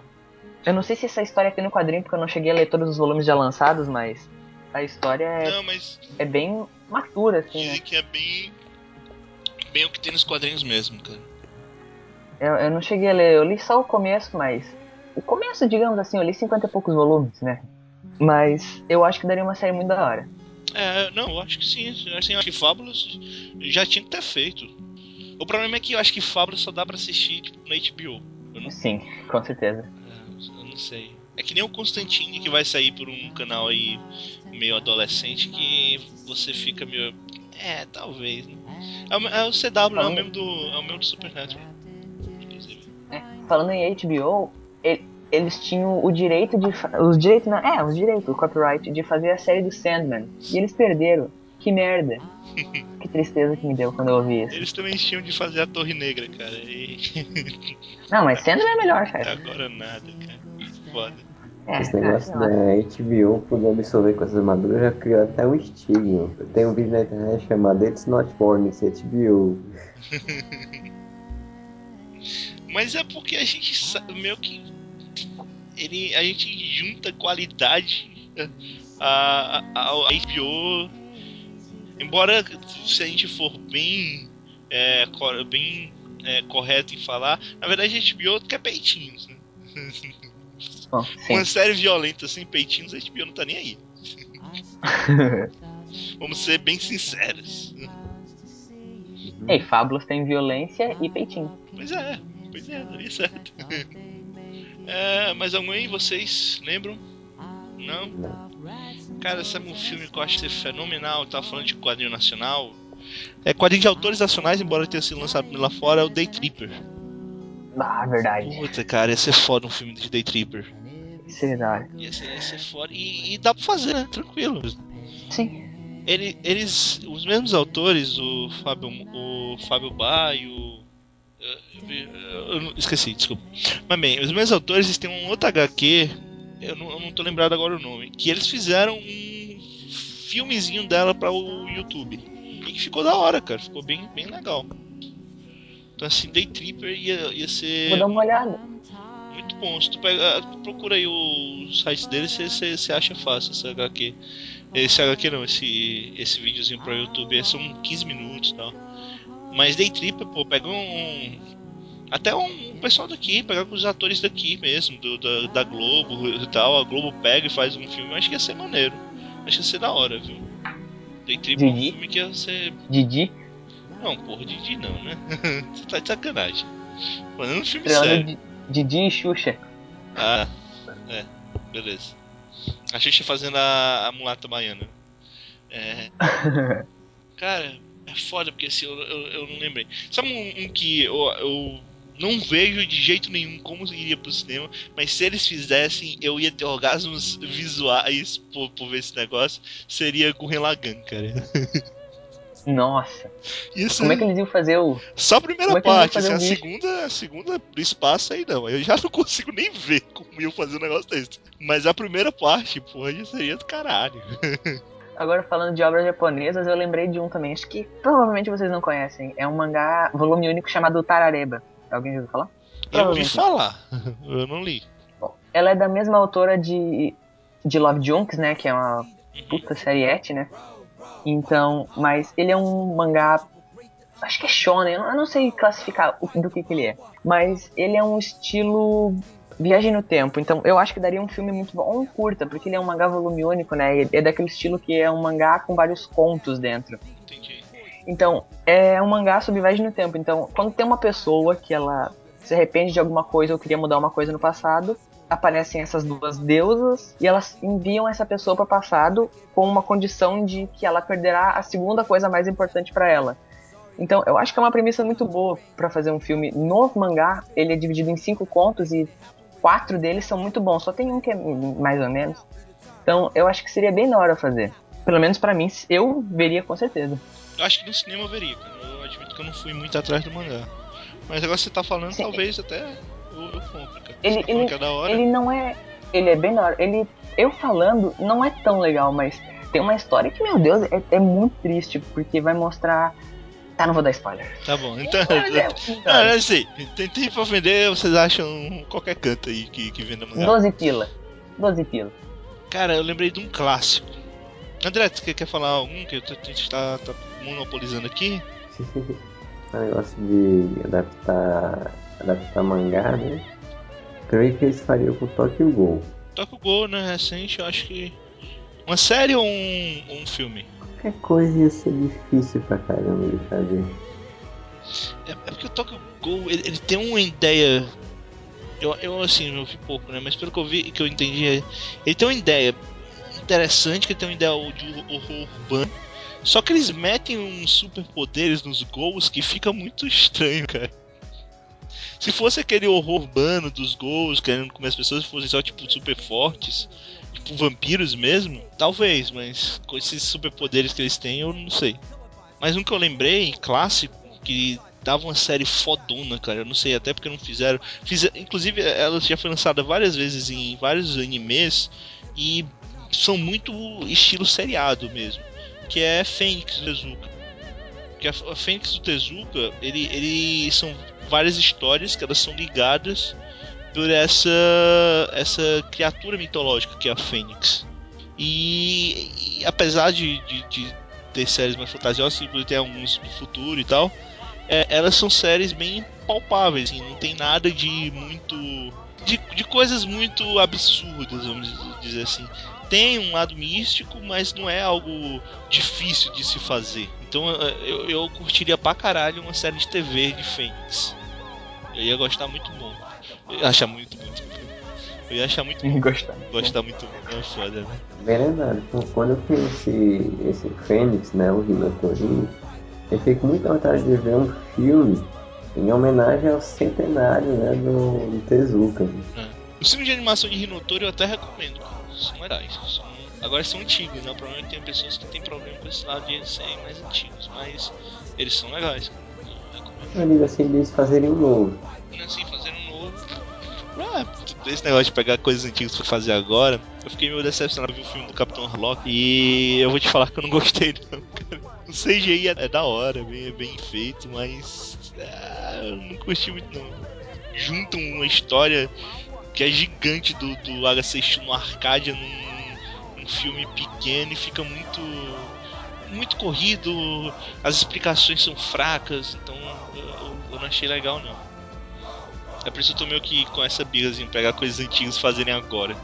Eu não sei se essa história tem no quadrinho, porque eu não cheguei a ler todos os volumes já lançados, mas a história é, Não, mas é bem matura, assim, né? dizem que é bem. Bem o que tem nos quadrinhos mesmo, cara. Eu, eu não cheguei a ler, eu li só o começo, mas. O começo, digamos assim, eu li 50 e poucos volumes, né? Mas eu acho que daria uma série muito da hora. É, não, eu acho que sim. Assim, eu acho que Fábulas já tinha que ter feito. O problema é que eu acho que Fábulas só dá pra assistir tipo, na HBO. Não, Sim, com certeza. eu não sei. É que nem o Constantine que vai sair por um canal aí meio adolescente que você fica meio. É, talvez. Né? É, o- é o CW, é o mesmo do. É o mesmo do Supernatural. Inclusive. É, falando em HBO, e- eles tinham o direito de. Os direitos, não, é, os direitos, o copyright, de fazer a série do Sandman. E eles perderam. Que merda. que tristeza que me deu quando eu ouvi isso. Eles também tinham de fazer a Torre Negra, cara. E Não, mas Sandman é melhor, cara. agora nada, cara. Foda. É, Esse negócio lá. da HBO poder absorver coisas maduras já criou até um estigma. Tem um vídeo na internet chamado It's Not Born, it's HBO. Mas é porque a gente sabe meio que. Ele, a gente junta qualidade a, a, a HBO. Embora se a gente for bem, é, bem é, correto em falar, na verdade a HBO quer peitinhos. Né? Bom. Uma série violenta sem peitinhos, a HBO não tá nem aí. Vamos ser bem sinceros. Ei, Fábulas tem violência e peitinho. Pois é, pois é, daria certo. é, mas alguém vocês lembram? Não? Não. Cara, sabe um filme que eu acho ser fenomenal? Eu tava falando de quadrinho nacional. É quadrinho de autores nacionais, embora tenha sido lançado lá fora, é o Day Tripper. Ah, verdade. Puta, cara, ia ser foda um filme de Day Tripper. É hora. Ia ser, ia ser foda. E, e dá pra fazer, né? Tranquilo. Sim. Ele, eles, os mesmos autores, o Fábio, o Fábio Bar e o. eu- Eu esqueci, desculpa. Mas bem, os mesmos autores eles têm um outro HQ, eu não, eu não tô lembrado agora o nome, que eles fizeram um filmezinho dela para o YouTube. E que ficou da hora, cara, ficou bem, bem legal. Então assim, Day Tripper ia, ia ser Vou dar uma olhada. muito bom. Se tu pega, tu procura aí o site dele, você, acha fácil esse HQ. Esse HQ não, esse, esse videozinho pro YouTube, é, são 15 minutos e tal. Mas Day Tripper, pô, pega um. Até um pessoal daqui, pegar com os atores daqui mesmo, do, da, da Globo e tal. A Globo pega e faz um filme, acho que ia ser maneiro. Acho que ia ser da hora, viu? É um Didi? filme que ia ser. Didi, Não, porra, Didi não, né? Você tá de sacanagem. Falando um filme estrelando sério. Di- Didi e Xuxa. Ah, é, beleza. A Xuxa fazendo a, a mulata baiana. É, cara, é foda porque assim, eu, eu, eu não lembrei. Sabe um, um que eu, eu não vejo de jeito nenhum como iria pro cinema, mas se eles fizessem, eu ia ter orgasmos visuais por, por ver esse negócio, seria Gurren Lagann, cara. Nossa. Isso Como é que eles iam fazer o. Só a primeira é parte, assim, a segunda, a segunda do espaço aí não. Eu já não consigo nem ver como iam fazer um negócio desse. Mas a primeira parte, porra, já seria do caralho. Agora falando de obras japonesas, eu lembrei de um também. Acho que provavelmente vocês não conhecem. É um mangá volume único chamado Tarareba. Alguém já ouviu falar? Eu ouvi falar, eu não li. Bom, ela é da mesma autora de, de Love Junks, né? Que é uma puta seriete, né? Então, mas ele é um mangá. Acho que é shonen, eu não- sei classificar o- do que, que ele é. Mas ele é um estilo viagem no tempo. Então eu acho que daria um filme muito bom. Ou um curta, porque ele é um mangá volume único, né? É daquele estilo que é um mangá com vários contos dentro. Então, é um mangá sobre viagem no tempo. Então, quando tem uma pessoa que ela se arrepende de alguma coisa ou queria mudar uma coisa no passado, aparecem essas duas deusas e elas enviam essa pessoa para o passado com uma condição de que ela perderá a segunda coisa mais importante para ela. Então, eu acho que é uma premissa muito boa para fazer um filme. No mangá, ele é dividido em cinco contos e quatro deles são muito bons. Só tem um que é mais ou menos. Então eu acho que seria bem da hora fazer. Pelo menos pra mim, eu veria com certeza. Eu acho que no cinema eu veria, cara. Eu admito que eu não fui muito atrás do mangá. Mas agora você tá falando, Sim. talvez até eu, eu compre, cara. Ele, tá ele, é ele não é. Ele é bem da hora. Ele, eu falando, não é tão legal, mas tem uma história que, meu Deus, é, é muito triste, porque vai mostrar. Tá, não vou dar spoiler. Tá bom, então. É- Ah, eu sei. Tentei pra vender, vocês acham qualquer canto aí que, que venda mangá. 12 pila. 12 pila. Cara, eu lembrei de um clássico. André, você quer, falar algum que a gente tá, tá monopolizando aqui? O negócio de adaptar, adaptar mangá, né? Creio que eles fariam com Tokyo Ghoul. Toca o gol, né? Recente, eu acho que. Uma série ou um, um filme? Qualquer coisa ia ser difícil pra caramba de fazer. É, é porque o Tokyo Ghoul, ele, ele tem uma ideia. Eu, eu assim, eu vi pouco, né? Mas pelo que eu vi, que eu entendi, é- ele tem uma ideia interessante, que tem uma ideia de horror urbano. Só que eles metem uns superpoderes nos gols que fica muito estranho, cara. Se fosse aquele horror urbano dos gols, querendo comer as pessoas fossem só tipo super fortes, tipo vampiros mesmo, talvez, mas com esses superpoderes que eles têm, eu não sei. Mas um que eu lembrei, clássico, que dava uma série fodona, cara. Eu não sei, até porque não fizeram. Fiz, inclusive, ela já foi lançada várias vezes em vários animes e são muito estilo seriado mesmo. Que é Fênix do Tezuka. Que a, Fênix do Tezuka, ele, ele são várias histórias que elas são ligadas por essa essa criatura mitológica que é a Fênix. E, e apesar de, de, de ter séries mais fantasiosas, inclusive tem alguns do futuro e tal, é, elas são séries bem palpáveis, assim, não tem nada de muito. De, de coisas muito absurdas, vamos dizer assim. Tem um lado místico, mas não é algo difícil de se fazer. Então eu, eu curtiria pra caralho uma série de TV de Fênix. Eu ia gostar muito bom. Eu ia achar muito, muito bom. Eu ia achar muito bom. Gostar. Gostar muito bom. É foda, né? Lembrado, pô, quando eu conheci esse Fênix, né, o Hinotori, eu fiquei com muita vontade de ver um filme em homenagem ao centenário né, do, do Tezuka. Os filmes de animação de Rinotori eu até recomendo, cara. São legais. São... Agora são antigos, né? O problema é que tem pessoas que têm problema com esse lado de eles serem mais antigos, mas eles são legais, digo assim, deles fazerem um novo. E assim, fazendo um novo. Ah, esse negócio de pegar coisas antigas pra fazer agora, eu fiquei meio decepcionado de ver o filme do Capitão Harlock e eu vou te falar que eu não gostei não, cara. O CGI é, é da hora, é bem, é bem feito, mas ah, eu não curti muito não. Juntam uma história que é gigante do, do HC no Arcadia num, num filme pequeno e fica muito muito corrido, as explicações são fracas, então eu, eu- não achei legal não. É por isso que eu tô meio que com essa birrazinha, pegar coisas antigas e fazerem agora.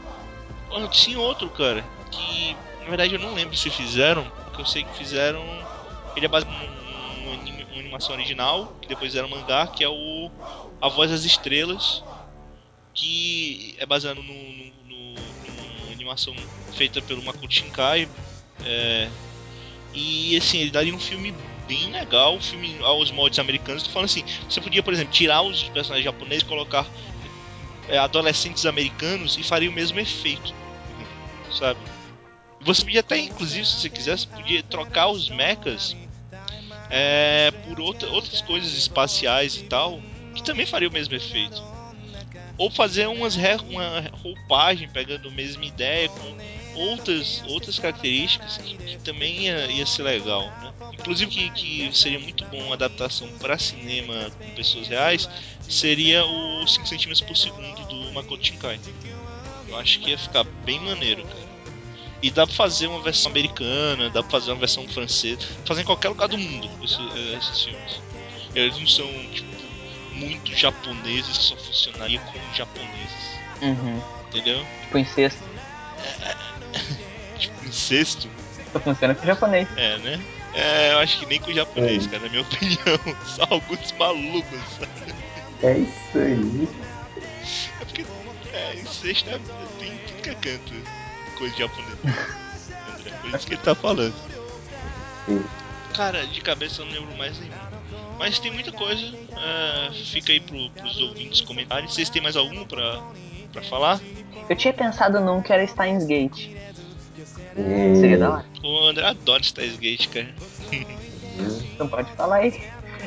Olha, tinha outro, cara, que na verdade eu não lembro se fizeram, porque eu sei que fizeram. Ele é baseado num, num anime- uma animação original, que depois era um mangá, que é o A Voz das Estrelas, que é baseado no, no, no- numa animação feita pelo Makoto Shinkai. É, e assim, ele daria um filme bem legal, um filme aos moldes americanos. Tô falando assim, você podia, por exemplo, tirar os personagens japoneses e colocar é, adolescentes americanos e faria o mesmo efeito, sabe? Você podia até, inclusive, se você quisesse, podia trocar os mechas é, por outra, outras coisas espaciais e tal, que também faria o mesmo efeito. Ou fazer umas re- uma roupagem pegando a mesma ideia com outras, outras características que, que também ia, ia ser legal, né? Inclusive que, que seria muito bom uma adaptação para cinema com pessoas reais seria o 5 cm por segundo do Makoto Shinkai. Eu acho que ia ficar bem maneiro, cara. E dá pra fazer uma versão americana, dá pra fazer uma versão francesa, fazer em qualquer lugar do mundo esse- eh, esses filmes. Eles não são, tipo, muito japoneses só funcionaria com japoneses, Uhum. entendeu? Tipo incesto. Tipo, incesto. Só funciona com japonês. É, né? É, eu acho que nem com o japonês, cara, na minha opinião. Só alguns malucos, sabe? É isso aí. É porque, é, incesto é, tem tudo que é canto. Coisa de japonês. André, por isso que ele tá falando. Sim. Cara, de cabeça eu não lembro mais nenhum. Mas tem muita coisa. é, fica aí pro, pros ouvintes comentarem. Vocês têm mais algum pra, pra falar? Eu tinha pensado num que era Steins Gate. E- Seria da hora. O André adora Steins Gate, cara. Então pode falar aí.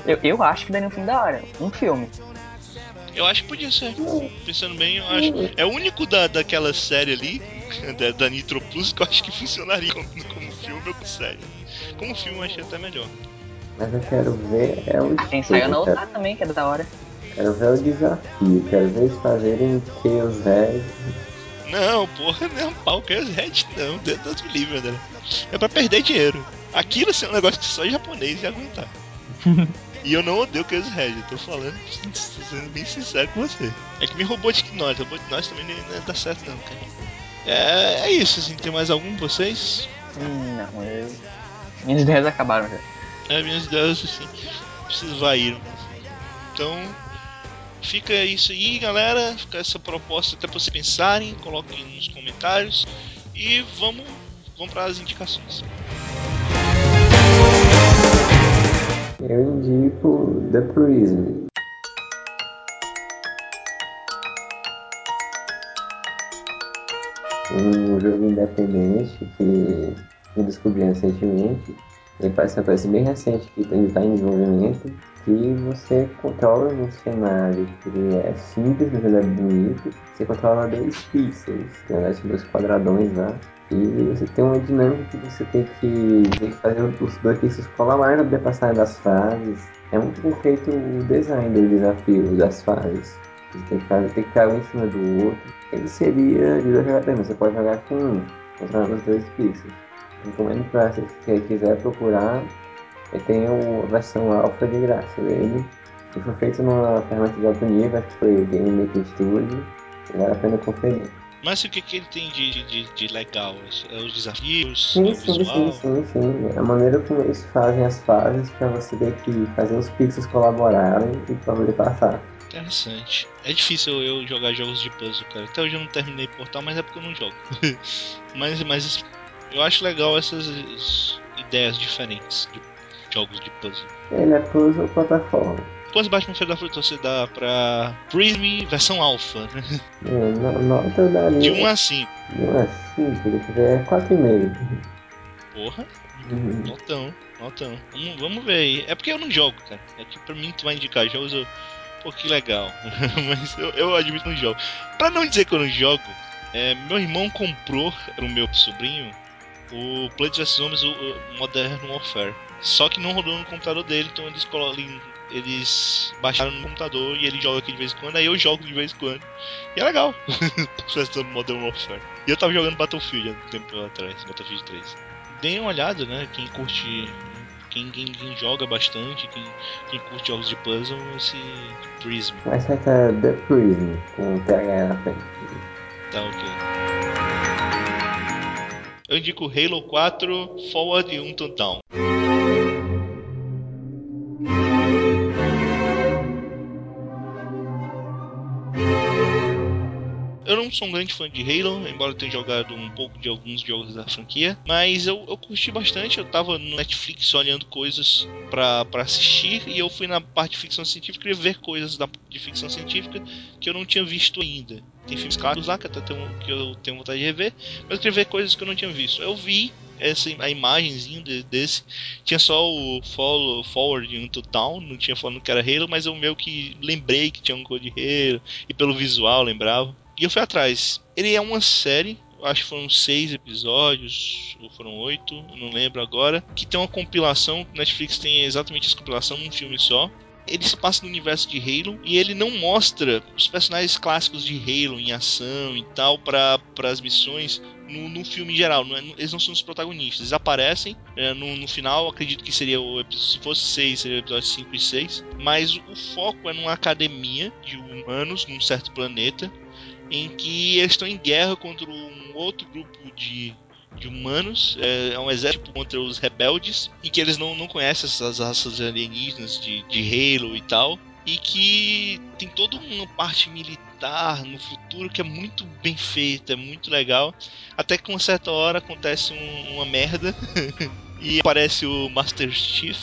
Eu, eu acho que daria um filme da hora. Um filme. Eu acho que podia ser. Pensando bem, eu acho. É o único da, daquela série ali, da, da Nitro Plus, que eu acho que funcionaria como, como filme ou como série. Como filme eu achei até melhor. Mas eu quero ver é o Tem Sayonara quero, Ota também, que é da hora. quero ver o desafio, quero ver eles fazerem Chaos Red. Não, porra, não, pau que Red não, Deus me livre, André. É pra perder dinheiro. Aquilo assim, é um negócio que só japonês ia aguentar. e eu não odeio o Chaos Red, eu tô falando, sendo bem sincero com você. É que me roubou de nós, roubou de nós também não ia dar certo não, cara. É, é isso, assim, tem mais algum de vocês? Hum, não, eu... Minhas ideias acabaram já. É, minhas ideias, assim, se esvaíram. Então, fica isso aí, galera. Fica essa proposta até pra vocês pensarem. Coloquem nos comentários. E vamos, vamos para as indicações. Eu indico The Prism. Um jogo independente que eu descobri recentemente. Ele parece uma coisa bem recente que está em desenvolvimento. Que você controla um cenário que é simples, mas ele é bonito. Você controla dois pixels, verdade são dois quadradões lá. E você tem uma dinâmica que você tem que, tem que fazer os dois pixels colabarem para passar das fases. É muito bem feito o design do desafio das fases. Você tem que, fazer, tem que ficar um em cima do outro. Ele seria de dois jogadores, você pode jogar com um, controlando os dois pixels. Recomendo para se quem quiser procurar. Ele tem a versão alfa de graça dele. Ele foi feito numa ferramenta de alto nível, que foi o Game Maker Studio. E vale a pena conferir. Mas o que, que ele tem de, de, de legal? É os desafios? Sim, é o sim, visual? sim, sim, sim. A maneira como eles fazem as fases para você ter que fazer os pixels colaborarem e para poder passar. Interessante. É difícil eu, eu jogar jogos de puzzle, cara. Até hoje eu não terminei Portal, mas é porque eu não jogo. mas, mas eu acho legal essas ideias diferentes de jogos de puzzle. Ele é puzzle plataforma. Quantos Batman Feira da Fruta você dá pra Prism versão alpha? né? É, no- nota eu daria De 1 a 5. de 1 a 5, deixa eu ver, é 4,5. Porra, Uhum. notão, notão. Vamos, vamos ver aí. É porque eu não jogo, cara. É que pra mim tu vai indicar jogos, eu. Pô, que legal. Mas eu, eu admito que não jogo. Pra não dizer que eu não jogo, é, meu irmão comprou pro meu sobrinho o Plants vs Zombies o, o Modern Warfare. Só que não rodou no computador dele, então eles colocam. Eles baixaram no computador e ele joga aqui de vez em quando, aí eu jogo de vez em quando. E é legal. Plants Modern Warfare. E eu tava jogando Battlefield há um tempo atrás, Battlefield 3. Deem uma olhada, né? Quem curte. Quem, quem, quem joga bastante, quem, quem curte jogos de puzzle, esse Prism. Certo é The Prism, com TH na frente. Tá ok. Eu indico Halo 4, Forward e Until Down. Eu não sou um grande fã de Halo, embora tenha jogado um pouco de alguns jogos da franquia, mas eu, eu curti bastante. Eu tava no Netflix olhando coisas pra assistir e eu fui na parte de ficção científica e ver coisas da, de ficção científica que eu não tinha visto ainda. Tem filmes clássicos lá que, até tenho, que eu tenho vontade de rever, mas eu queria ver coisas que eu não tinha visto. Eu vi essa a imagenzinha de- desse, tinha só o follow, forward e um total, não tinha falando que era Halo, mas eu meio que lembrei que tinha um code Halo e pelo visual lembrava. E eu fui atrás. Ele é uma série, eu acho que foram seis episódios, ou foram oito, eu não lembro agora, que tem uma compilação, Netflix tem exatamente essa compilação num filme só. Ele se passa no universo de Halo e ele não mostra os personagens clássicos de Halo em ação e tal para as missões no, no filme em geral. Não é- eles não são os protagonistas. Eles aparecem é, no, no final, acredito que seria o. Se fosse 6, seria o episódio 5 e 6. Mas o foco é numa academia de humanos num certo planeta em que eles estão em guerra contra um outro grupo de, de humanos, é, é um exército contra os rebeldes, em que eles não, não conhecem essas raças alienígenas de, de Halo e tal, e que tem toda uma parte militar no futuro que é muito bem feita, é muito legal, até que uma certa hora acontece um- uma merda e aparece o Master Chief.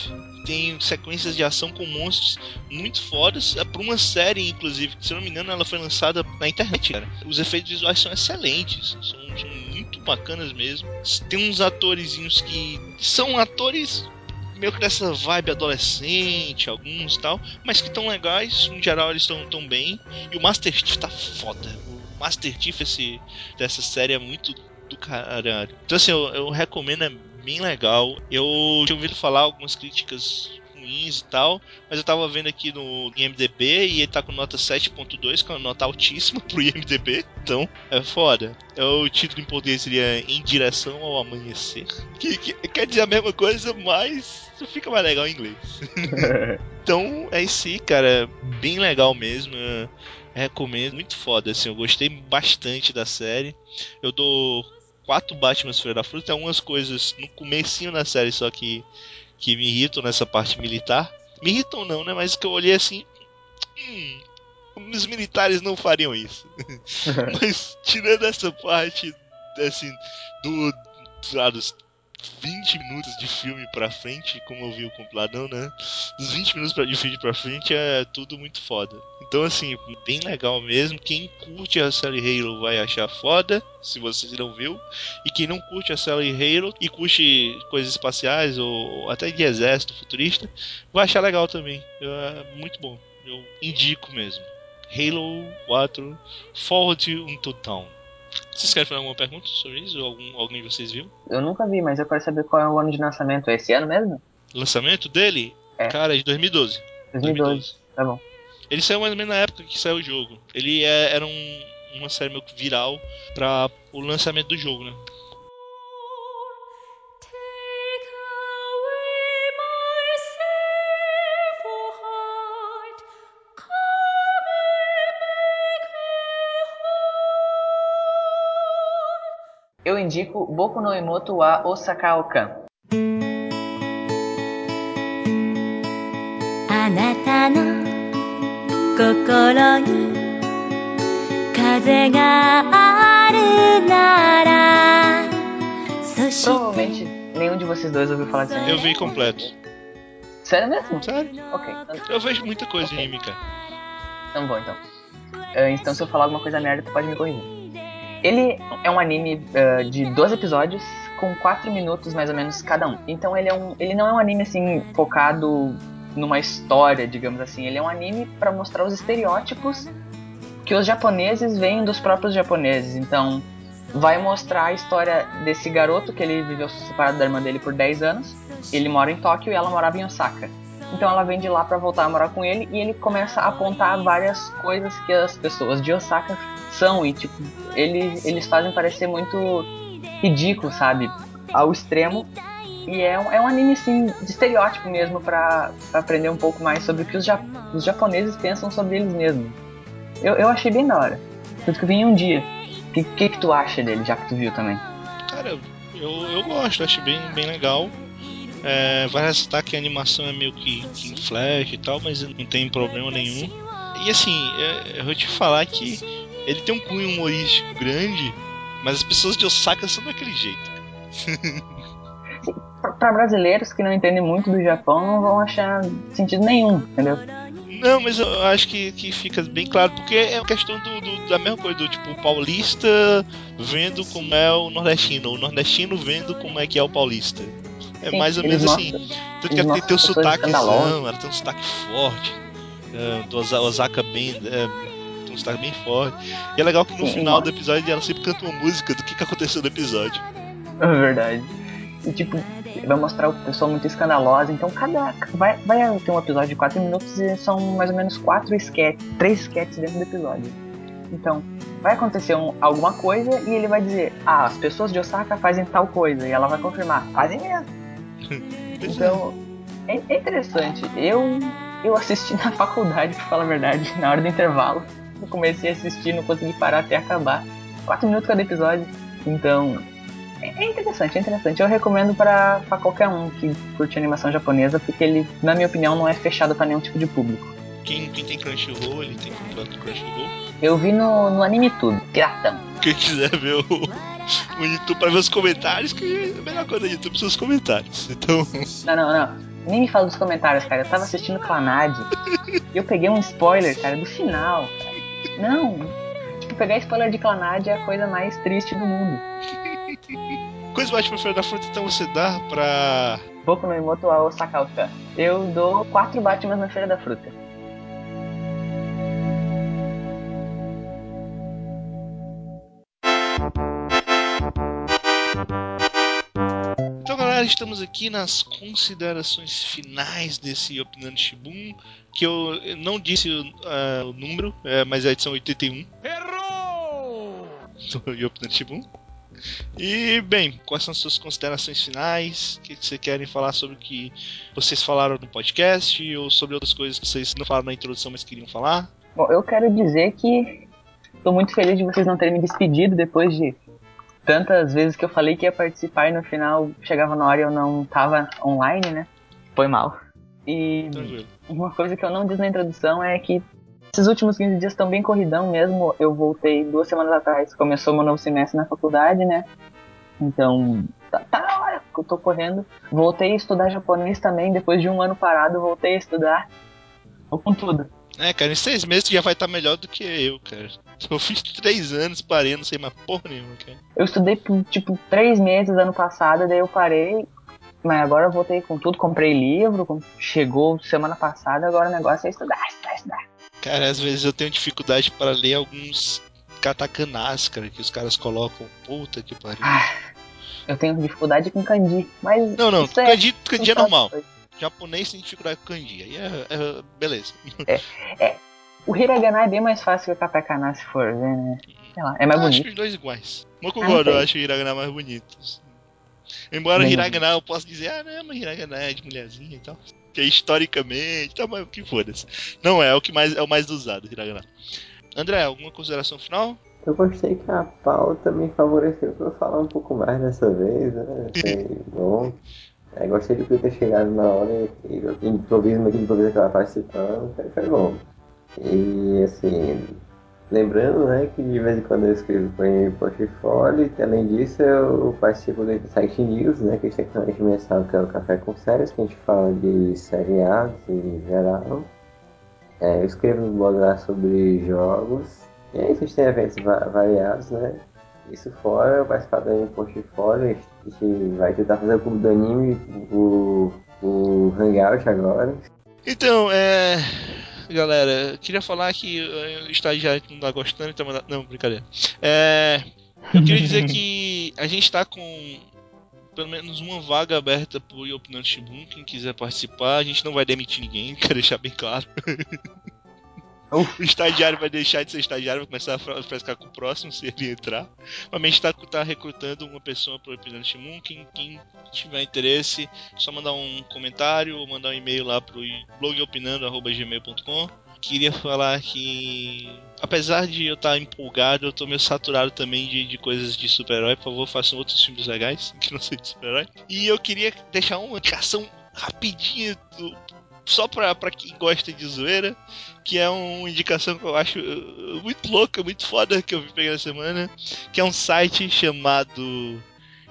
Tem sequências de ação com monstros muito fodas. É por uma série, inclusive, que se não me engano, ela foi lançada na internet, cara. Os efeitos visuais são excelentes, são, são muito muito bacanas mesmo. Tem uns atorezinhos que são atores meio que dessa vibe adolescente, alguns tal, mas que tão legais, em geral eles estão tão bem. E o Master Chief tá foda. O Master Chief esse, dessa série é muito do caralho. Então assim, eu, eu recomendo, é bem legal. Eu tinha ouvido falar algumas críticas ruins e tal, mas eu tava vendo aqui no IMDB e ele tá com nota 7.2, que é uma nota altíssima pro IMDB, então é foda. É o título em português seria Em Direção ao Amanhecer, que, que quer dizer a mesma coisa, mas fica mais legal em inglês. então é isso aí, cara, bem legal mesmo. Eu recomendo, muito foda, assim, eu gostei bastante da série. Eu dou quatro Batman Feira da Fruta, tem algumas coisas no comecinho da série só que que me irritam nessa parte militar. Me irritam não, né? Mas que eu olhei assim. Hum, os militares não fariam isso. Mas tirando essa parte, assim, do, lá, dos 20 minutos de filme pra frente, como eu vi o compiladão, né? Dos 20 minutos de filme pra frente é tudo muito foda. Então, assim, bem legal mesmo. Quem curte a série Halo vai achar foda, se você não viu. E quem não curte a série Halo e curte coisas espaciais ou até de exército futurista, vai achar legal também. É muito bom. Eu indico mesmo. Halo 4 Forward into Town. Vocês querem fazer alguma pergunta sobre isso? Ou algum, alguém de vocês viu? Eu nunca vi, mas eu quero saber qual é o ano de lançamento. É esse ano mesmo? Lançamento dele? É. Cara, é de 2012. 2012. Tá bom. Ele saiu mais ou menos na época que saiu o jogo. Ele é, era um, uma série meio que viral para o lançamento do jogo, né? Eu indico Boku no Imoto wa Osaka Okan. あなたの心に風があるならそして Provavelmente nenhum de vocês dois ouviu falar desse anime. Eu vi completo. Sério mesmo? Sério? Ok, então, Eu vejo muita coisa Ok. em anime, cara. então bom então. Ah, então se eu falar alguma coisa merda, tu pode me corrigir. Ele é um anime ah, de 12 episódios com 4 minutos mais ou menos cada um. Então ele é um, ele não é um anime assim focado numa história, digamos assim. Ele é um anime para mostrar os estereótipos que os japoneses veem dos próprios japoneses. Então vai mostrar a história desse garoto que ele viveu separado da irmã dele por 10 anos. Ele mora em Tóquio e ela morava em Osaka. Então ela vem de lá pra voltar a morar com ele e ele começa a apontar várias coisas que as pessoas de Osaka são e tipo, ele, eles fazem parecer muito ridículo, sabe? Ao extremo. E é um, é um anime assim de estereótipo mesmo pra aprender um pouco mais sobre o que os, ja- os japoneses pensam sobre eles mesmos. Eu, eu achei bem da hora. Tanto que eu vim em um dia. O que, que, que tu acha dele, já que tu viu também? Cara, eu, eu gosto, acho bem, bem legal. É, vai ressaltar que a animação é meio que, que em flash e tal, mas não tem problema nenhum. E assim, é, eu vou te falar que ele tem um cunho humorístico grande, mas as pessoas de Osaka são daquele jeito. Pra, pra brasileiros que não entendem muito do Japão, não vão achar sentido nenhum, entendeu? Não, mas eu acho que, que fica bem claro, porque é uma questão do, do- da mesma coisa, do tipo, o paulista vendo como é o nordestino, o nordestino vendo como é que é o paulista. É Sim, mais ou menos assim. Tanto que eles ela tem, tem um mostram pessoas sotaquezão, ela tem um sotaque forte. é, do Osa- Osaka bem. Tem um sotaque bem forte. E é legal que no Sim, final do episódio ela sempre canta uma música do que, que aconteceu no episódio. É verdade. E tipo, vai mostrar o pessoal muito escandalosa. Então cada. Vai, vai ter um episódio de 4 minutos e são mais ou menos 4 sketches, 3 sketches dentro do episódio. Então, vai acontecer um- alguma coisa e ele vai dizer, ah, as pessoas de Osaka fazem tal coisa. E ela vai confirmar, fazem mesmo. Então, é, é interessante. Eu, eu assisti na faculdade, pra falar a verdade, na hora do intervalo. Eu comecei a assistir, não consegui parar até acabar. 4 minutos cada episódio. Então, é é interessante, é interessante. Eu recomendo pra qualquer um que curte animação japonesa, porque ele, na minha opinião, não é fechado pra nenhum tipo de público. Quem, quem tem Crunchyroll, ele tem completo Crunchyroll. Eu vi no, no Anime Tudo, piratão. Quem quiser ver o, o YouTube pra ver os comentários, que a melhor coisa do YouTube são os comentários. Então, Não, não, não. Nem me fala dos comentários, cara. Eu tava assistindo Clanad e eu peguei um spoiler, cara, do final, cara. Não. Tipo, pegar spoiler de Clanad é a coisa mais triste do mundo. Dois Batman Feira da Fruta, então você dá pra. Boku no Imoto ao Sakauta. Eu dou quatro Batmans na Feira da Fruta. Galera, estamos aqui nas considerações finais desse Opinando Shibun. Que eu não disse o, ah, o número, é, mas é a edição 81 Errou! do Opinando Shibun. E, bem, quais são as suas considerações finais? O que que vocês querem falar sobre o que vocês falaram no podcast? Ou sobre outras coisas que vocês não falaram na introdução, mas queriam falar? Bom, eu quero dizer que tô muito feliz de vocês não terem me despedido depois de tantas vezes que eu falei que ia participar e no final chegava na hora e eu não tava online, né? Foi mal. E Tranquilo. uma coisa que eu não disse na introdução é que esses últimos 15 dias estão bem corridão mesmo. Eu voltei duas semanas atrás, começou meu novo semestre na faculdade, né? Então, tá, tá na hora que eu tô correndo. Voltei a estudar japonês também, depois de um ano parado, voltei a estudar. Tô com tudo. É, cara, em seis meses já vai estar melhor do que eu, cara. Eu fiz três anos, parei, não sei mais porra nenhuma, cara. Eu estudei por, tipo, três meses ano passado, daí eu parei. Mas agora eu voltei com tudo, comprei livro, chegou semana passada, agora o negócio é estudar, estudar, estudar. Cara, às vezes eu tenho dificuldade para ler alguns katakanás, cara, que os caras colocam. Puta que pariu. Ah, eu tenho dificuldade com kanji, mas. Não, não, isso é- kanji, kanji é normal. Japonês tem dificuldade com kanji. Aí é, é- beleza. O hiragana é bem mais fácil que o katakana, se for ver, né? Sei lá, é mais eu acho bonito. que os dois iguais. Mas concordo, Ah, eu acho o hiragana mais bonito. Embora o Bem hiragana eu possa dizer, ah, não, mas hiragana é de mulherzinha e tal. Que é historicamente, tá, mas o que foda-se. Não é, é o que mais é o mais usado, hiragana. André, alguma consideração final? Eu gostei que a pauta me favoreceu pra eu falar um pouco mais dessa vez, né? Achei bom. É, gostei de eu ter chegado na hora e, e improviso, improviso que ela participando, foi, foi bom. E assim, lembrando né, que de vez em quando eu escrevo para em portfólio, e além disso eu participo do Insight News, né, que é tecnicamente mensal, que é o Café com Séries, que a gente fala de seriados em geral. É, eu escrevo no blog lá sobre jogos. E aí vocês têm eventos va- variados, né? Isso fora, eu participar do portfólio, a gente vai tentar fazer o clube do anime, o, o Hangout agora. Então, é. Galera, eu queria falar que eh, o estagiário não tá gostando, então. Não, brincadeira. É. Eu queria dizer que a gente tá com pelo menos uma vaga aberta pro Opinando Shibun, quem quiser participar, a gente não vai demitir ninguém, quero deixar bem claro. O estagiário vai deixar de ser estagiário, vai começar a frescar com o próximo se ele entrar. Mas a gente tá, tá recrutando uma pessoa pro Opinando Shibun, quem, quem tiver interesse, só mandar um comentário ou mandar um e-mail lá pro blogopinando.gmail.com. Queria falar que, apesar de eu estar empolgado, eu tô meio saturado também de, de coisas de super-herói. Por favor, façam outros filmes legais que não sejam de super-herói. E eu queria deixar uma indicação rapidinha do- só pra, pra quem gosta de zoeira, que é uma indicação que eu acho uh, muito louca, muito foda que eu vi pegar na semana, que é um site chamado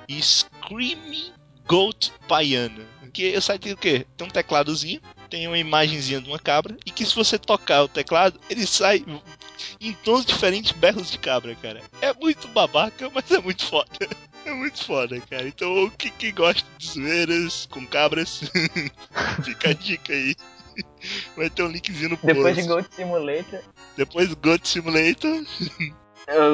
Screaming Goat Baiana. Que o site tem o quê? Tem um tecladozinho, tem uma imagenzinha de uma cabra, e que se você tocar o teclado, ele sai em tons diferentes berros de cabra, cara. É muito babaca, mas é muito foda. É muito foda, cara. Então, quem, quem gosta de zoeiras com cabras, fica a dica aí. Vai ter um linkzinho no post. Depois de Goat Simulator, Depois do Goat Simulator.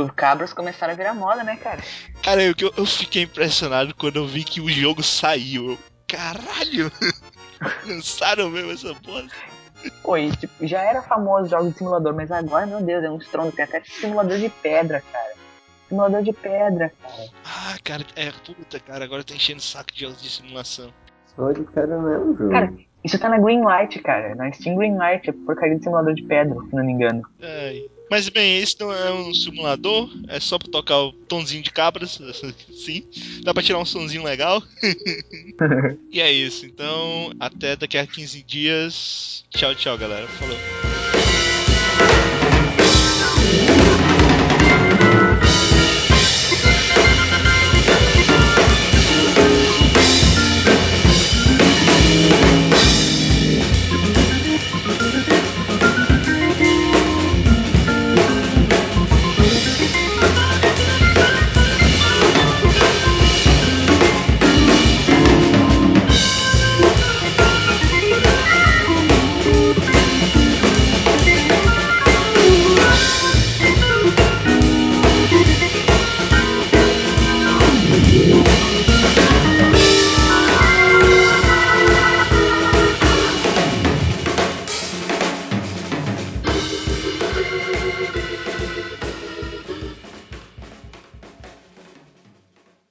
os cabras começaram a virar moda, né, cara? Cara, eu, eu fiquei impressionado quando eu vi que o jogo saiu. Eu, Caralho! Lançaram mesmo essa bosta. Pô, e, tipo, já era famoso jogos de simulador, mas agora, meu Deus, é um estrondo. Tem até simulador de pedra, cara. Simulador de pedra, cara. Ah, cara, é puta, cara, agora tá enchendo o saco de jogos de simulação. Só de cara mesmo, jogo. Cara, isso tá na Greenlight, cara. Na Steam Greenlight, é porcaria de simulador de pedra, se não me engano. Ai. Mas bem, esse não é um simulador, é só pra tocar o tonzinho de cabras, sim. Dá pra tirar um sonzinho legal. e é isso, então até daqui a 15 dias. Tchau, tchau, galera. Falou.